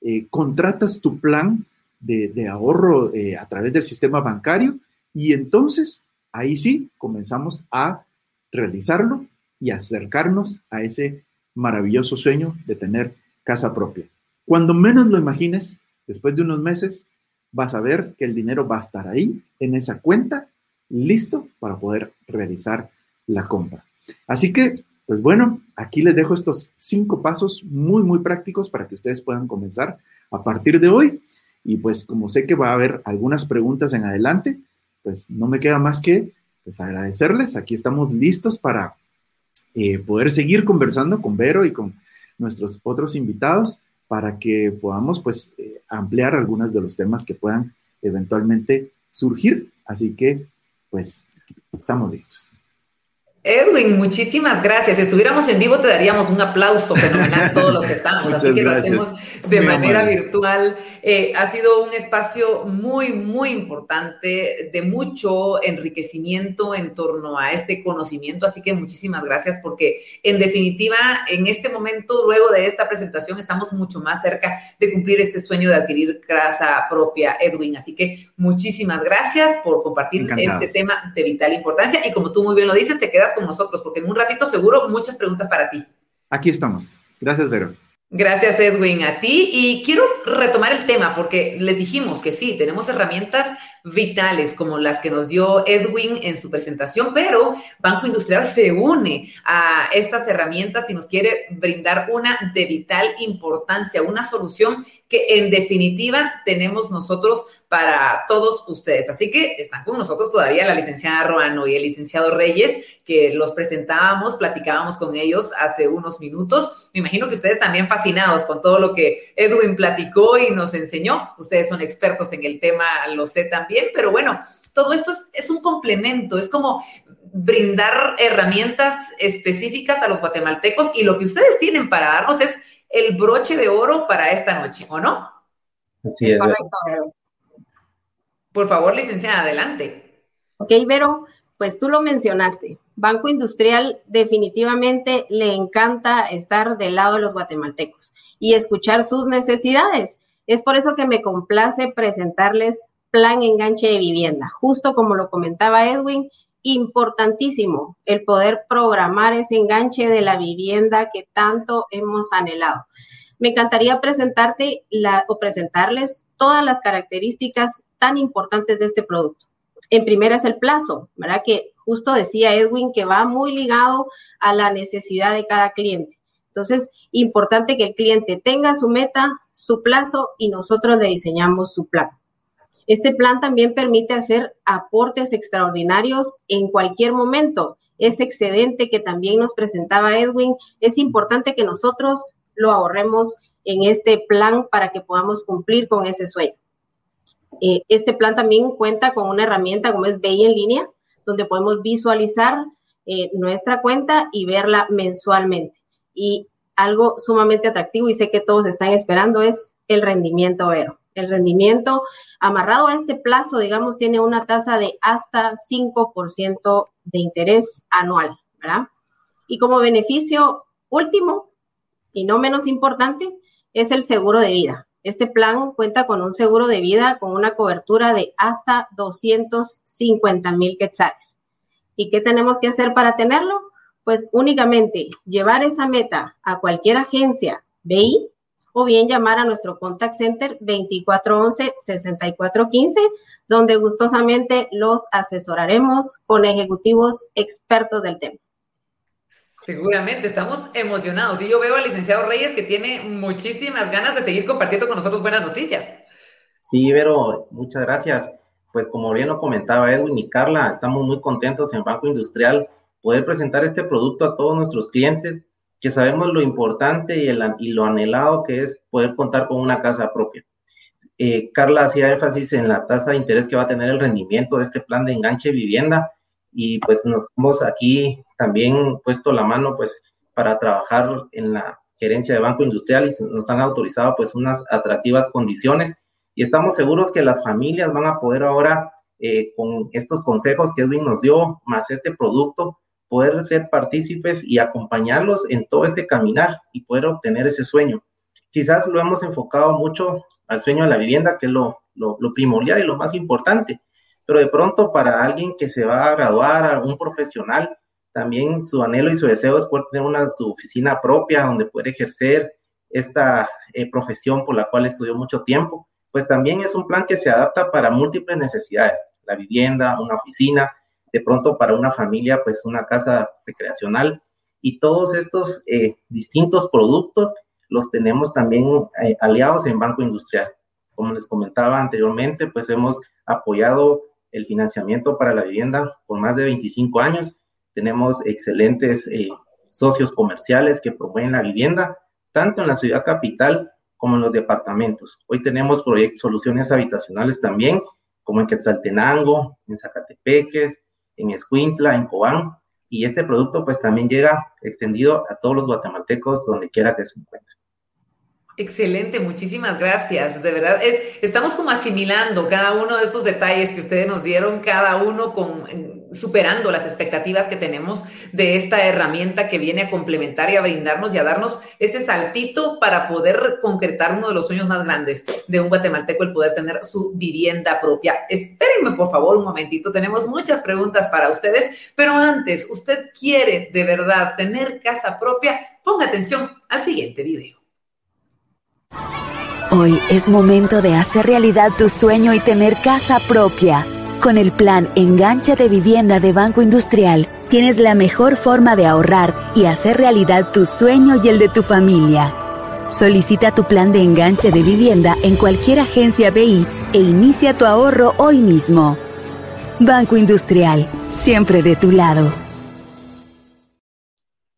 eh, contratas tu plan de, ahorro a través del sistema bancario y entonces ahí sí comenzamos a realizarlo y acercarnos a ese maravilloso sueño de tener casa propia. Cuando menos lo imagines, después de unos meses, vas a ver que el dinero va a estar ahí, en esa cuenta, listo para poder realizar la compra. Así que, pues bueno, aquí les dejo estos cinco pasos muy, muy prácticos para que ustedes puedan comenzar a partir de hoy. Y pues como sé que va a haber algunas preguntas en adelante, pues no me queda más que pues agradecerles. Aquí estamos listos para eh, poder seguir conversando con Vero y con nuestros otros invitados para que podamos pues eh, ampliar algunos de los temas que puedan eventualmente surgir. Así que pues estamos listos. Edwin, muchísimas gracias. Si estuviéramos en vivo, te daríamos un aplauso fenomenal todos los que estamos. Así que lo hacemos de manera virtual. Eh, ha sido un espacio muy, muy importante, de mucho enriquecimiento en torno a este conocimiento. Así que muchísimas gracias, porque en definitiva, en este momento, luego de esta presentación, estamos mucho más cerca de cumplir este sueño de adquirir casa propia, Edwin. Así que muchísimas gracias por compartir este tema de vital importancia. Y como tú muy bien lo dices, te quedas con nosotros, porque en un ratito seguro muchas preguntas para ti. Aquí estamos. Gracias, Vero. Gracias, Edwin, a ti. Y quiero retomar el tema porque les dijimos que sí, tenemos herramientas vitales como las que nos dio Edwin en su presentación, pero Banco Industrial se une a estas herramientas y nos quiere brindar una de vital importancia, una solución que en definitiva tenemos nosotros para todos ustedes. Así que están con nosotros todavía la licenciada Roano y el licenciado Reyes, que los presentábamos, platicábamos con ellos hace unos minutos. Me imagino que ustedes también fascinados con todo lo que Edwin platicó y nos enseñó. Ustedes son expertos en el tema, lo sé también, pero bueno, todo esto es, es un complemento, es como brindar herramientas específicas a los guatemaltecos y lo que ustedes tienen para darnos es el broche de oro para esta noche, ¿o no? Así es. Correcto, Por favor, licenciada, adelante. Ok, Vero, pues tú lo mencionaste. Banco Industrial definitivamente le encanta estar del lado de los guatemaltecos y escuchar sus necesidades. Es por eso que me complace presentarles Plan Enganche de Vivienda. Justo como lo comentaba Edwin, importantísimo el poder programar ese enganche de la vivienda que tanto hemos anhelado. Me encantaría presentarte o presentarles todas las características tan importantes de este producto. En primera es el plazo, ¿verdad? Que justo decía Edwin que va muy ligado a la necesidad de cada cliente. Entonces, importante que el cliente tenga su meta, su plazo y nosotros le diseñamos su plan. Este plan también permite hacer aportes extraordinarios en cualquier momento. Ese excedente que también nos presentaba Edwin, es importante que nosotros lo ahorremos en este plan para que podamos cumplir con ese sueño. Eh, este plan también cuenta con una herramienta como es BI en línea, donde podemos visualizar eh, nuestra cuenta y verla mensualmente. Y algo sumamente atractivo y sé que todos están esperando es el rendimiento Vero. El rendimiento amarrado a este plazo, digamos, tiene una tasa de hasta 5% de interés anual, ¿verdad? Y como beneficio último y no menos importante es el seguro de vida. Este plan cuenta con un seguro de vida con una cobertura de hasta 250 mil quetzales. ¿Y qué tenemos que hacer para tenerlo? Pues únicamente llevar esa meta a cualquier agencia BI o bien llamar a nuestro contact center 2411-6415, donde gustosamente los asesoraremos con ejecutivos expertos del tema. Seguramente, estamos emocionados. Y yo veo al licenciado Reyes que tiene muchísimas ganas de seguir compartiendo con nosotros buenas noticias. Sí, Vero, muchas gracias. Pues como bien lo comentaba Edwin y Carla, estamos muy contentos en Banco Industrial poder presentar este producto a todos nuestros clientes que sabemos lo importante y, el, y lo anhelado que es poder contar con una casa propia. Eh, Carla hacía énfasis en la tasa de interés que va a tener el rendimiento de este plan de enganche vivienda y pues nos hemos aquí también puesto la mano pues para trabajar en la gerencia de Banco Industrial y nos han autorizado pues unas atractivas condiciones y estamos seguros que las familias van a poder ahora eh, con estos consejos que Edwin nos dio, más este producto, poder ser partícipes y acompañarlos en todo este caminar y poder obtener ese sueño. Quizás lo hemos enfocado mucho al sueño de la vivienda, que es lo, lo, lo primordial y lo más importante, pero de pronto para alguien que se va a graduar, un profesional, también su anhelo y su deseo es poder tener una, su oficina propia donde poder ejercer esta eh, profesión por la cual estudió mucho tiempo, pues también es un plan que se adapta para múltiples necesidades, la vivienda, una oficina, de pronto para una familia, pues una casa recreacional y todos estos eh, distintos productos los tenemos también eh, aliados en Banco Industrial. Como les comentaba anteriormente, pues hemos apoyado el financiamiento para la vivienda por más de 25 años. Tenemos excelentes eh, socios comerciales que promueven la vivienda, tanto en la ciudad capital como en los departamentos. Hoy tenemos proyectos, soluciones habitacionales también, como en Quetzaltenango, en Zacatepeques, en Escuintla, en Cobán, y este producto pues también llega extendido a todos los guatemaltecos donde quiera que se encuentren. Excelente, muchísimas gracias. De verdad, eh, estamos como asimilando cada uno de estos detalles que ustedes nos dieron, cada uno con, superando las expectativas que tenemos de esta herramienta que viene a complementar y a brindarnos y a darnos ese saltito para poder concretar uno de los sueños más grandes de un guatemalteco, el poder tener su vivienda propia. Espérenme, por favor, un momentito. Tenemos muchas preguntas para ustedes, pero antes, ¿usted quiere de verdad tener casa propia? Ponga atención al siguiente video. Hoy es momento de hacer realidad tu sueño y tener casa propia. Con el plan Enganche de Vivienda de Banco Industrial, tienes la mejor forma de ahorrar y hacer realidad tu sueño y el de tu familia. Solicita tu plan de enganche de vivienda en cualquier agencia BI e inicia tu ahorro hoy mismo. Banco Industrial, siempre de tu lado.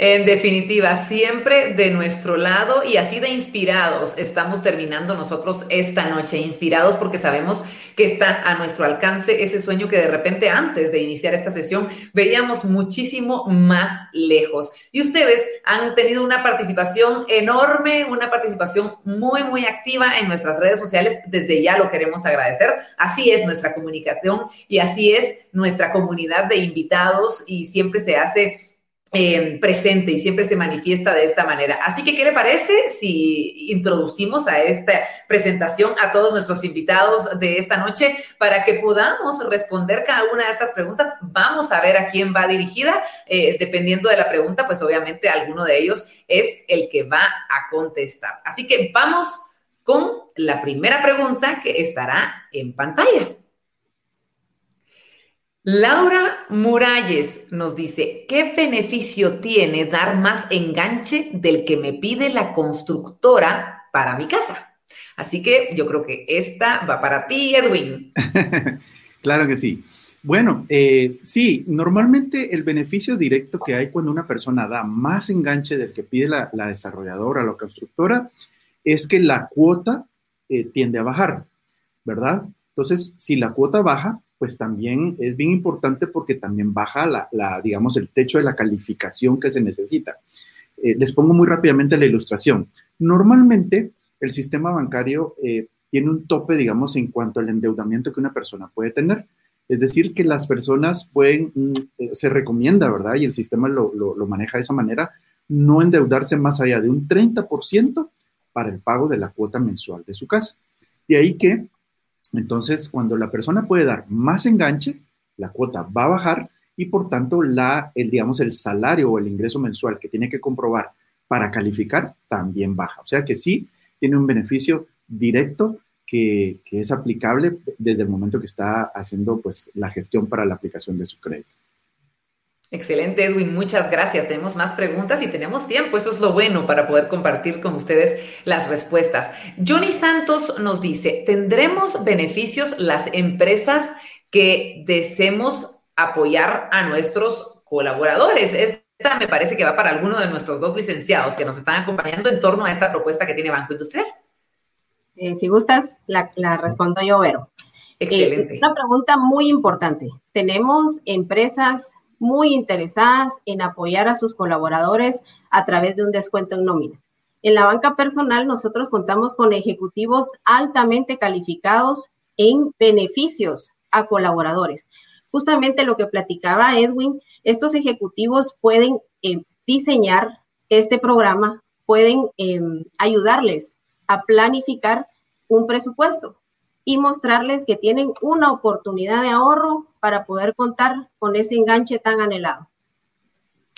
En definitiva, siempre de nuestro lado y así de inspirados estamos terminando nosotros esta noche, inspirados porque sabemos que está a nuestro alcance ese sueño que de repente antes de iniciar esta sesión veíamos muchísimo más lejos. Y ustedes han tenido una participación enorme, una participación muy, muy activa en nuestras redes sociales. Desde ya lo queremos agradecer. Así es nuestra comunicación y así es nuestra comunidad de invitados y siempre se hace eh, presente y siempre se manifiesta de esta manera. Así que, ¿qué le parece si introducimos a esta presentación a todos nuestros invitados de esta noche para que podamos responder cada una de estas preguntas? Vamos a ver a quién va dirigida. Eh, dependiendo de la pregunta, pues obviamente alguno de ellos es el que va a contestar. Así que vamos con la primera pregunta que estará en pantalla. Laura Muralles nos dice, ¿qué beneficio tiene dar más enganche del que me pide la constructora para mi casa? Así que yo creo que esta va para ti, Edwin. claro que sí. Bueno, eh, sí, normalmente el beneficio directo que hay cuando una persona da más enganche del que pide la, desarrolladora o la constructora es que la cuota eh, tiende a bajar, ¿verdad? Entonces, si la cuota baja, pues también es bien importante porque también baja la, digamos, el techo de la calificación que se necesita. Eh, les pongo muy rápidamente la ilustración. Normalmente el sistema bancario eh, tiene un tope, digamos, en cuanto al endeudamiento que una persona puede tener. Es decir, que las personas pueden, mm, eh, se recomienda, ¿verdad? Y el sistema lo, lo maneja de esa manera, no endeudarse más allá de un 30% para el pago de la cuota mensual de su casa. De ahí que entonces, cuando la persona puede dar más enganche, la cuota va a bajar y por tanto la, el, digamos, el salario o el ingreso mensual que tiene que comprobar para calificar también baja. O sea que sí tiene un beneficio directo que, que es aplicable desde el momento que está haciendo pues, la gestión para la aplicación de su crédito. Excelente, Edwin. Muchas gracias. Tenemos más preguntas y tenemos tiempo. Eso es lo bueno para poder compartir con ustedes las respuestas. Johnny Santos nos dice, ¿tendremos beneficios las empresas que deseemos apoyar a nuestros colaboradores? Esta me parece que va para alguno de nuestros dos licenciados que nos están acompañando en torno a esta propuesta que tiene Banco Industrial. Eh, si gustas, la, la respondo yo, Vero. Excelente. una pregunta muy importante. Tenemos empresas muy interesadas en apoyar a sus colaboradores a través de un descuento en nómina. En la banca personal nosotros contamos con ejecutivos altamente calificados en beneficios a colaboradores. Justamente lo que platicaba Edwin, estos ejecutivos pueden eh, diseñar este programa, pueden em, ayudarles a planificar un presupuesto y mostrarles que tienen una oportunidad de ahorro para poder contar con ese enganche tan anhelado.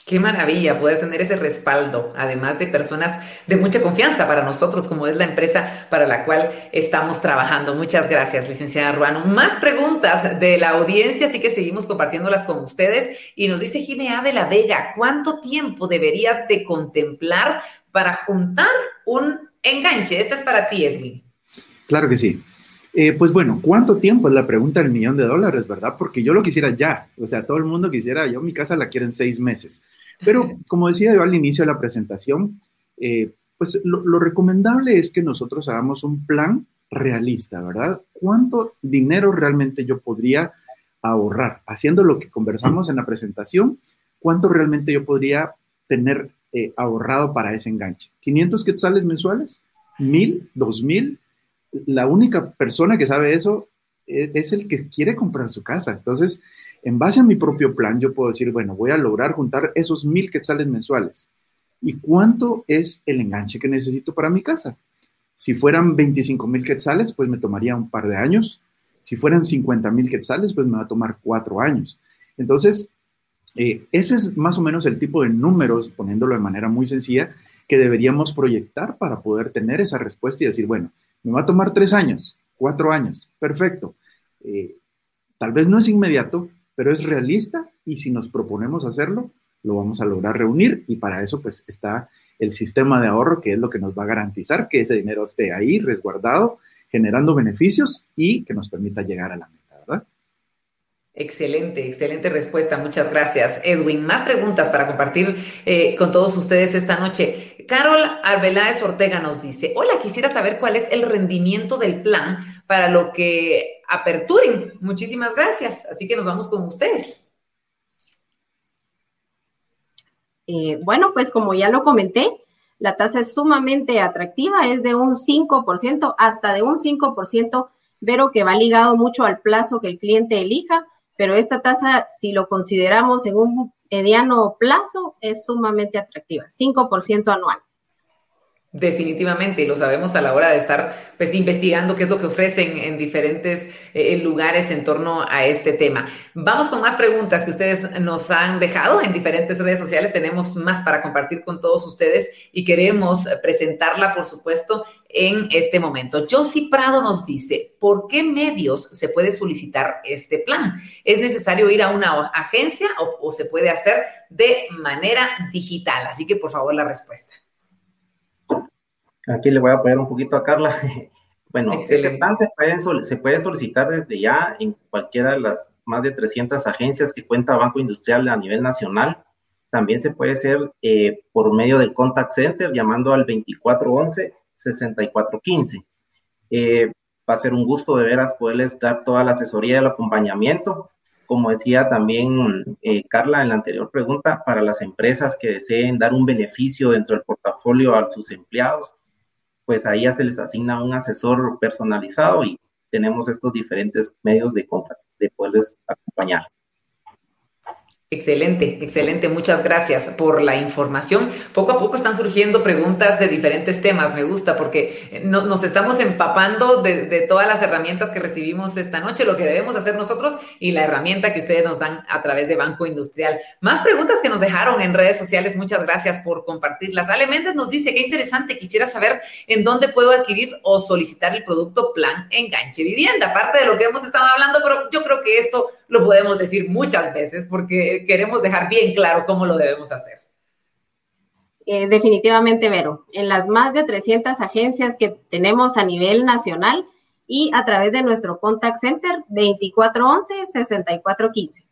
Qué maravilla poder tener ese respaldo, además de personas de mucha confianza para nosotros, como es la empresa para la cual estamos trabajando. Muchas gracias, licenciada Ruano. Más preguntas de la audiencia, así que seguimos compartiéndolas con ustedes. Y nos dice Jimena de la Vega, ¿cuánto tiempo debería de contemplar para juntar un enganche? Esta es para ti, Edwin. Claro que sí. Eh, pues bueno, ¿cuánto tiempo es la pregunta del millón de dólares, verdad? Porque yo lo quisiera ya, o sea, todo el mundo quisiera, yo mi casa la quiero en seis meses. Pero como decía yo al inicio de la presentación, eh, pues lo, recomendable es que nosotros hagamos un plan realista, ¿verdad? ¿Cuánto dinero realmente yo podría ahorrar? Haciendo lo que conversamos en la presentación, ¿cuánto realmente yo podría tener eh, ahorrado para ese enganche? ¿500 quetzales mensuales? ¿1000? ¿2000? La única persona que sabe eso e, es, el que quiere comprar su casa. Entonces, en base a mi propio plan, yo puedo decir, bueno, voy a lograr juntar esos mil quetzales mensuales. ¿Y cuánto es el enganche que necesito para mi casa? Si fueran 25 mil quetzales, pues me tomaría un par de años. Si fueran 50 mil quetzales, pues me va a tomar cuatro años. Entonces, eh, ese es más o menos el tipo de números, poniéndolo de manera muy sencilla, que deberíamos proyectar para poder tener esa respuesta y decir, bueno, me va a tomar tres años, cuatro años, perfecto. Eh, tal vez no es inmediato, pero es realista y si nos proponemos hacerlo, lo vamos a lograr reunir y para eso pues está el sistema de ahorro que es lo que nos va a garantizar que ese dinero esté ahí resguardado, generando beneficios y que nos permita llegar a la meta, ¿verdad? Excelente, excelente respuesta. Muchas gracias, Edwin. Más preguntas para compartir eh, con todos ustedes esta noche. Carol Arbeláez Ortega nos dice, hola, quisiera saber cuál es el rendimiento del plan para lo que aperturen. Muchísimas gracias. Así que nos vamos con ustedes. Eh, bueno, pues como ya lo comenté, la tasa es sumamente atractiva, es de un 5%, hasta de un 5%, pero que va ligado mucho al plazo que el cliente elija pero esta tasa, si lo consideramos en un mediano plazo, es sumamente atractiva, 5% anual. Definitivamente, y lo sabemos a la hora de estar pues investigando qué es lo que ofrecen en diferentes eh, lugares en torno a este tema. Vamos con más preguntas que ustedes nos han dejado en diferentes redes sociales. Tenemos más para compartir con todos ustedes y queremos presentarla, por supuesto, en este momento. Josie Prado nos dice, ¿por qué medios se puede solicitar este plan? ¿Es necesario ir a una agencia o, o se puede hacer de manera digital? Así que por favor la respuesta. Aquí le voy a poner un poquito a Carla. Bueno, este plan se puede, se puede, solicitar desde ya en cualquiera de las más de 300 agencias que cuenta Banco Industrial a nivel nacional. También se puede hacer eh, por medio del contact center llamando al 2411-6415. Eh, va a ser un gusto de veras poderles dar toda la asesoría y el acompañamiento. Como decía también eh, Carla en la anterior pregunta, para las empresas que deseen dar un beneficio dentro del portafolio a sus empleados, pues ahí ya se les asigna un asesor personalizado y tenemos estos diferentes medios de de poderles acompañar. Excelente, excelente. Muchas gracias por la información. Poco a poco están surgiendo preguntas de diferentes temas. Me gusta porque nos estamos empapando de, todas las herramientas que recibimos esta noche, lo que debemos hacer nosotros y la herramienta que ustedes nos dan a través de Banco Industrial. Más preguntas que nos dejaron en redes sociales. Muchas gracias por compartirlas. Ale Méndez nos dice, qué interesante, quisiera saber en dónde puedo adquirir o solicitar el producto Plan Enganche Vivienda. Aparte de lo que hemos estado hablando, pero yo creo que esto lo podemos decir muchas veces porque queremos dejar bien claro cómo lo debemos hacer. Eh, definitivamente, Vero, en las más de 300 agencias que tenemos a nivel nacional y a través de nuestro contact center 2411-6415.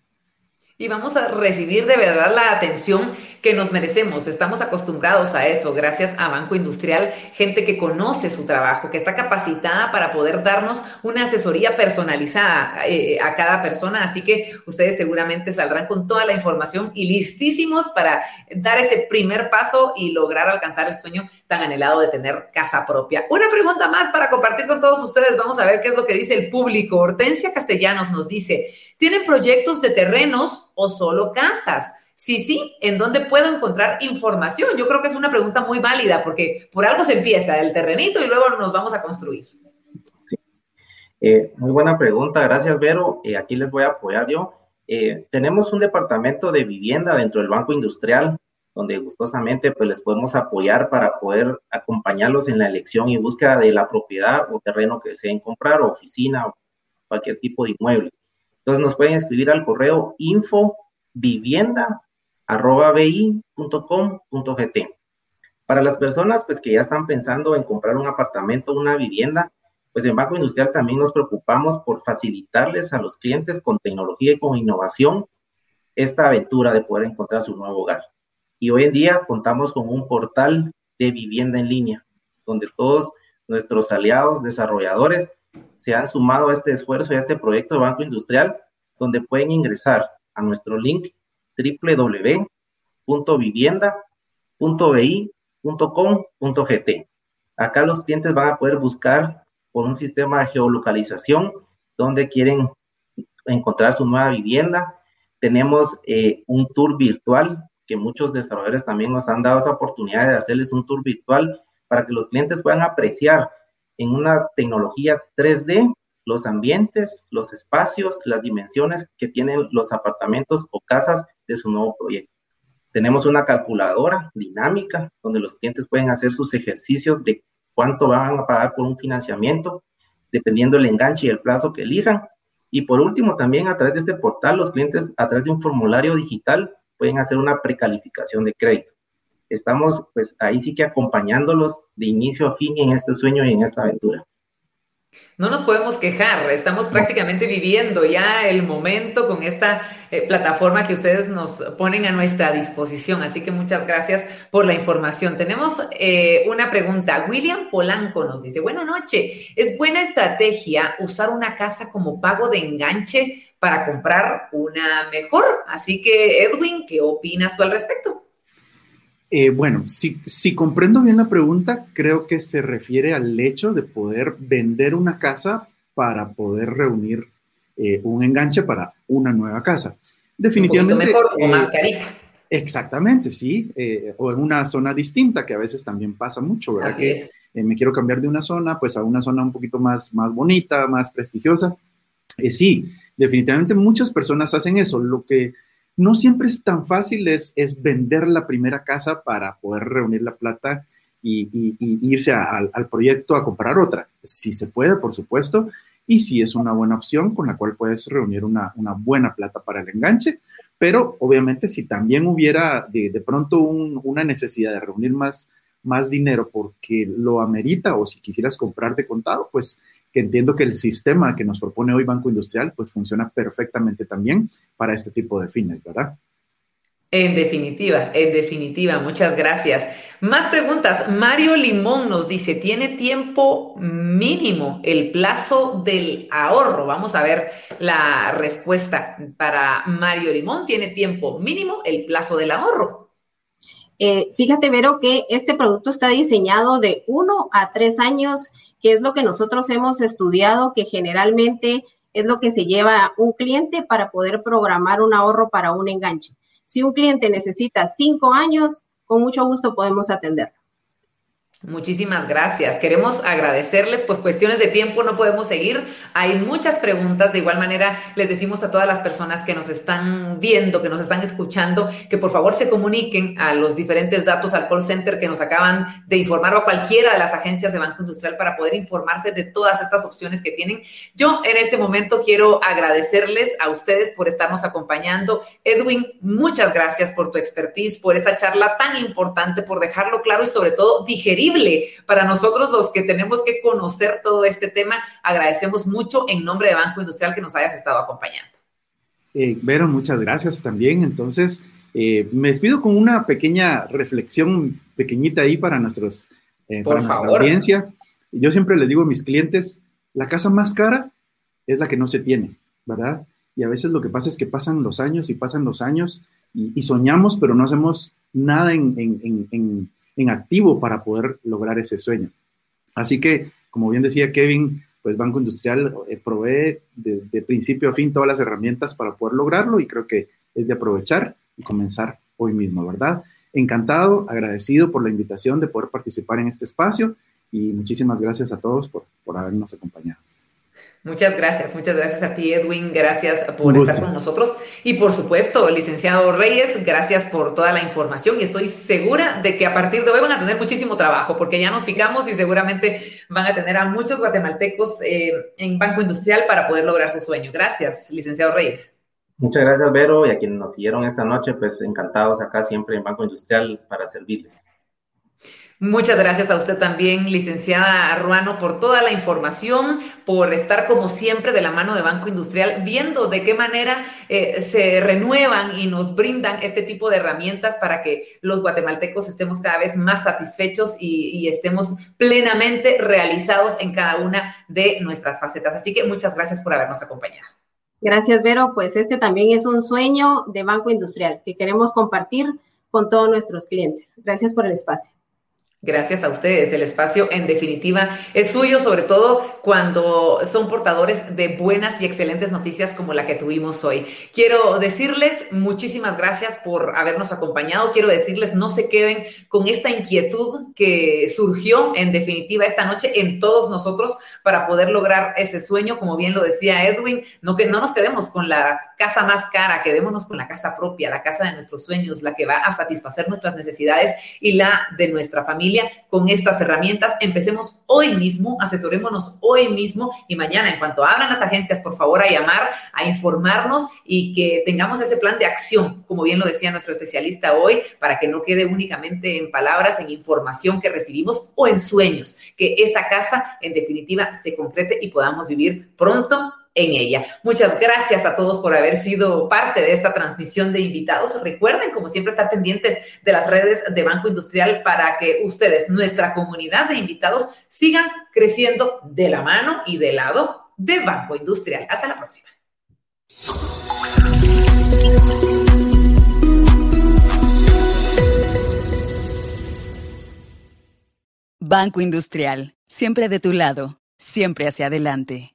Y vamos a recibir de verdad la atención que nos merecemos. Estamos acostumbrados a eso gracias a Banco Industrial, gente que conoce su trabajo, que está capacitada para poder darnos una asesoría personalizada eh, a cada persona. Así que ustedes seguramente saldrán con toda la información y listísimos para dar ese primer paso y lograr alcanzar el sueño tan anhelado de tener casa propia. Una pregunta más para compartir con todos ustedes. Vamos a ver qué es lo que dice el público. Hortensia Castellanos nos dice, ¿tienen proyectos de terrenos o solo casas? Sí, sí, ¿en dónde puedo encontrar información? Yo creo que es una pregunta muy válida porque por algo se empieza el terrenito y luego nos vamos a construir. Eh, muy buena pregunta, gracias Vero. Eh, aquí les voy a apoyar yo. Eh, tenemos un departamento de vivienda dentro del Banco Industrial donde gustosamente pues les podemos apoyar para poder acompañarlos en la elección y búsqueda de la propiedad o terreno que deseen comprar o oficina o cualquier tipo de inmueble. Entonces nos pueden escribir al correo info vivienda Para las personas pues que ya están pensando en comprar un apartamento o una vivienda, pues en Banco Industrial también nos preocupamos por facilitarles a los clientes con tecnología y con innovación esta aventura de poder encontrar su nuevo hogar. Y hoy en día contamos con un portal de vivienda en línea, donde todos nuestros aliados desarrolladores se han sumado a este esfuerzo y a este proyecto de Banco Industrial, donde pueden ingresar a nuestro link www.vivienda.bi.com.gt. Acá los clientes van a poder buscar por un sistema de geolocalización donde quieren encontrar su nueva vivienda. Tenemos eh, un tour virtual que muchos desarrolladores también nos han dado esa oportunidad de hacerles un tour virtual para que los clientes puedan apreciar en una tecnología 3D los ambientes, los espacios, las dimensiones que tienen los apartamentos o casas de su nuevo proyecto. Tenemos una calculadora dinámica donde los clientes pueden hacer sus ejercicios de cuánto van a pagar por un financiamiento, dependiendo del enganche y el plazo que elijan. Y por último, también a través de este portal, los clientes a través de un formulario digital pueden hacer una precalificación de crédito. Estamos pues ahí sí que acompañándolos de inicio a fin en este sueño y en esta aventura. No nos podemos quejar, estamos prácticamente viviendo ya el momento con esta eh, plataforma que ustedes nos ponen a nuestra disposición. Así que muchas gracias por la información. Tenemos eh, una pregunta. William Polanco nos dice, buena noche, ¿es buena estrategia usar una casa como pago de enganche para comprar una mejor? Así que, Edwin, ¿qué opinas tú al respecto? Eh, bueno, si, si, comprendo bien la pregunta, creo que se refiere al hecho de poder vender una casa para poder reunir eh, un enganche para una nueva casa. Definitivamente. mejor o más eh, carita. Exactamente, sí. o en una zona distinta, que a veces también pasa mucho, ¿verdad? Así es. me quiero cambiar de una zona, pues a una zona un poquito más, más bonita, más prestigiosa. sí, definitivamente muchas personas hacen eso. Lo que no siempre es tan fácil, es, es vender la primera casa para poder reunir la plata y, irse al, proyecto a comprar otra. Si se puede, por supuesto, y si es una buena opción con la cual puedes reunir una, buena plata para el enganche, pero obviamente si también hubiera de, pronto una necesidad de reunir más, más dinero porque lo amerita o si quisieras comprar de contado, pues que entiendo que el sistema que nos propone hoy Banco Industrial, pues funciona perfectamente también para este tipo de fines, ¿verdad? En definitiva, en definitiva, muchas gracias. Más preguntas. Mario Limón nos dice, ¿tiene tiempo mínimo el plazo del ahorro? Vamos a ver la respuesta para Mario Limón. ¿Tiene tiempo mínimo el plazo del ahorro? Eh, fíjate, Vero, que este producto está diseñado de uno a tres años que es lo que nosotros hemos estudiado, que generalmente es lo que se lleva un cliente para poder programar un ahorro para un enganche. Si un cliente necesita cinco años, con mucho gusto podemos atenderlo. Muchísimas gracias. Queremos agradecerles, pues cuestiones de tiempo no podemos seguir. Hay muchas preguntas. De igual manera, les decimos a todas las personas que nos están viendo, que nos están escuchando, que por favor se comuniquen a los diferentes datos al call center que nos acaban de informar o a cualquiera de las agencias de Banco Industrial para poder informarse de todas estas opciones que tienen. Yo en este momento quiero agradecerles a ustedes por estarnos acompañando. Edwin, muchas gracias por tu expertise, por esa charla tan importante, por dejarlo claro y sobre todo digerir para nosotros los que tenemos que conocer todo este tema. Agradecemos mucho en nombre de Banco Industrial que nos hayas estado acompañando. Eh, Vero, muchas gracias también. Entonces, eh, me despido con una pequeña reflexión pequeñita ahí para, nuestros, eh, Por para favor. nuestra audiencia. Yo siempre les digo a mis clientes, la casa más cara es la que no se tiene, ¿verdad? Y a veces lo que pasa es que pasan los años y pasan los años y, y soñamos, pero no hacemos nada en, en, en, en, activo para poder lograr ese sueño. Así que, como bien decía Kevin, pues Banco Industrial eh, provee de, principio a fin todas las herramientas para poder lograrlo y creo que es de aprovechar y comenzar hoy mismo, ¿verdad? Encantado, agradecido por la invitación de poder participar en este espacio y muchísimas gracias a todos por, por habernos acompañado. Muchas gracias, muchas gracias a ti, Edwin. Gracias por estar con nosotros. Y por supuesto, licenciado Reyes, gracias por toda la información. Y estoy segura de que a partir de hoy van a tener muchísimo trabajo, porque ya nos picamos y seguramente van a tener a muchos guatemaltecos eh, en Banco Industrial para poder lograr su sueño. Gracias, licenciado Reyes. Muchas gracias, Vero, y a quienes nos siguieron esta noche, pues encantados acá siempre en Banco Industrial para servirles. Muchas gracias a usted también, licenciada Ruano, por toda la información, por estar como siempre de la mano de Banco Industrial, viendo de qué manera eh, se renuevan y nos brindan este tipo de herramientas para que los guatemaltecos estemos cada vez más satisfechos y, y estemos plenamente realizados en cada una de nuestras facetas. Así que muchas gracias por habernos acompañado. Gracias, Vero. Pues este también es un sueño de Banco Industrial que queremos compartir con todos nuestros clientes. Gracias por el espacio. Gracias a ustedes. El espacio, en definitiva, es suyo, sobre todo cuando son portadores de buenas y excelentes noticias como la que tuvimos hoy. Quiero decirles muchísimas gracias por habernos acompañado. Quiero decirles no se queden con esta inquietud que surgió, en definitiva, esta noche en todos nosotros para poder lograr ese sueño. Como bien lo decía Edwin, no que no nos quedemos con la casa más cara, quedémonos con la casa propia, la casa de nuestros sueños, la que va a satisfacer nuestras necesidades y la de nuestra familia con estas herramientas. Empecemos hoy mismo, asesorémonos hoy mismo y mañana, en cuanto abran las agencias, por favor, a llamar, a informarnos y que tengamos ese plan de acción, como bien lo decía nuestro especialista hoy, para que no quede únicamente en palabras, en información que recibimos o en sueños, que esa casa en definitiva se concrete y podamos vivir pronto en ella. Muchas gracias a todos por haber sido parte de esta transmisión de invitados. Recuerden, como siempre, estar pendientes de las redes de Banco Industrial para que ustedes, nuestra comunidad de invitados, sigan creciendo de la mano y del lado de Banco Industrial. Hasta la próxima. Banco Industrial, siempre de tu lado, siempre hacia adelante.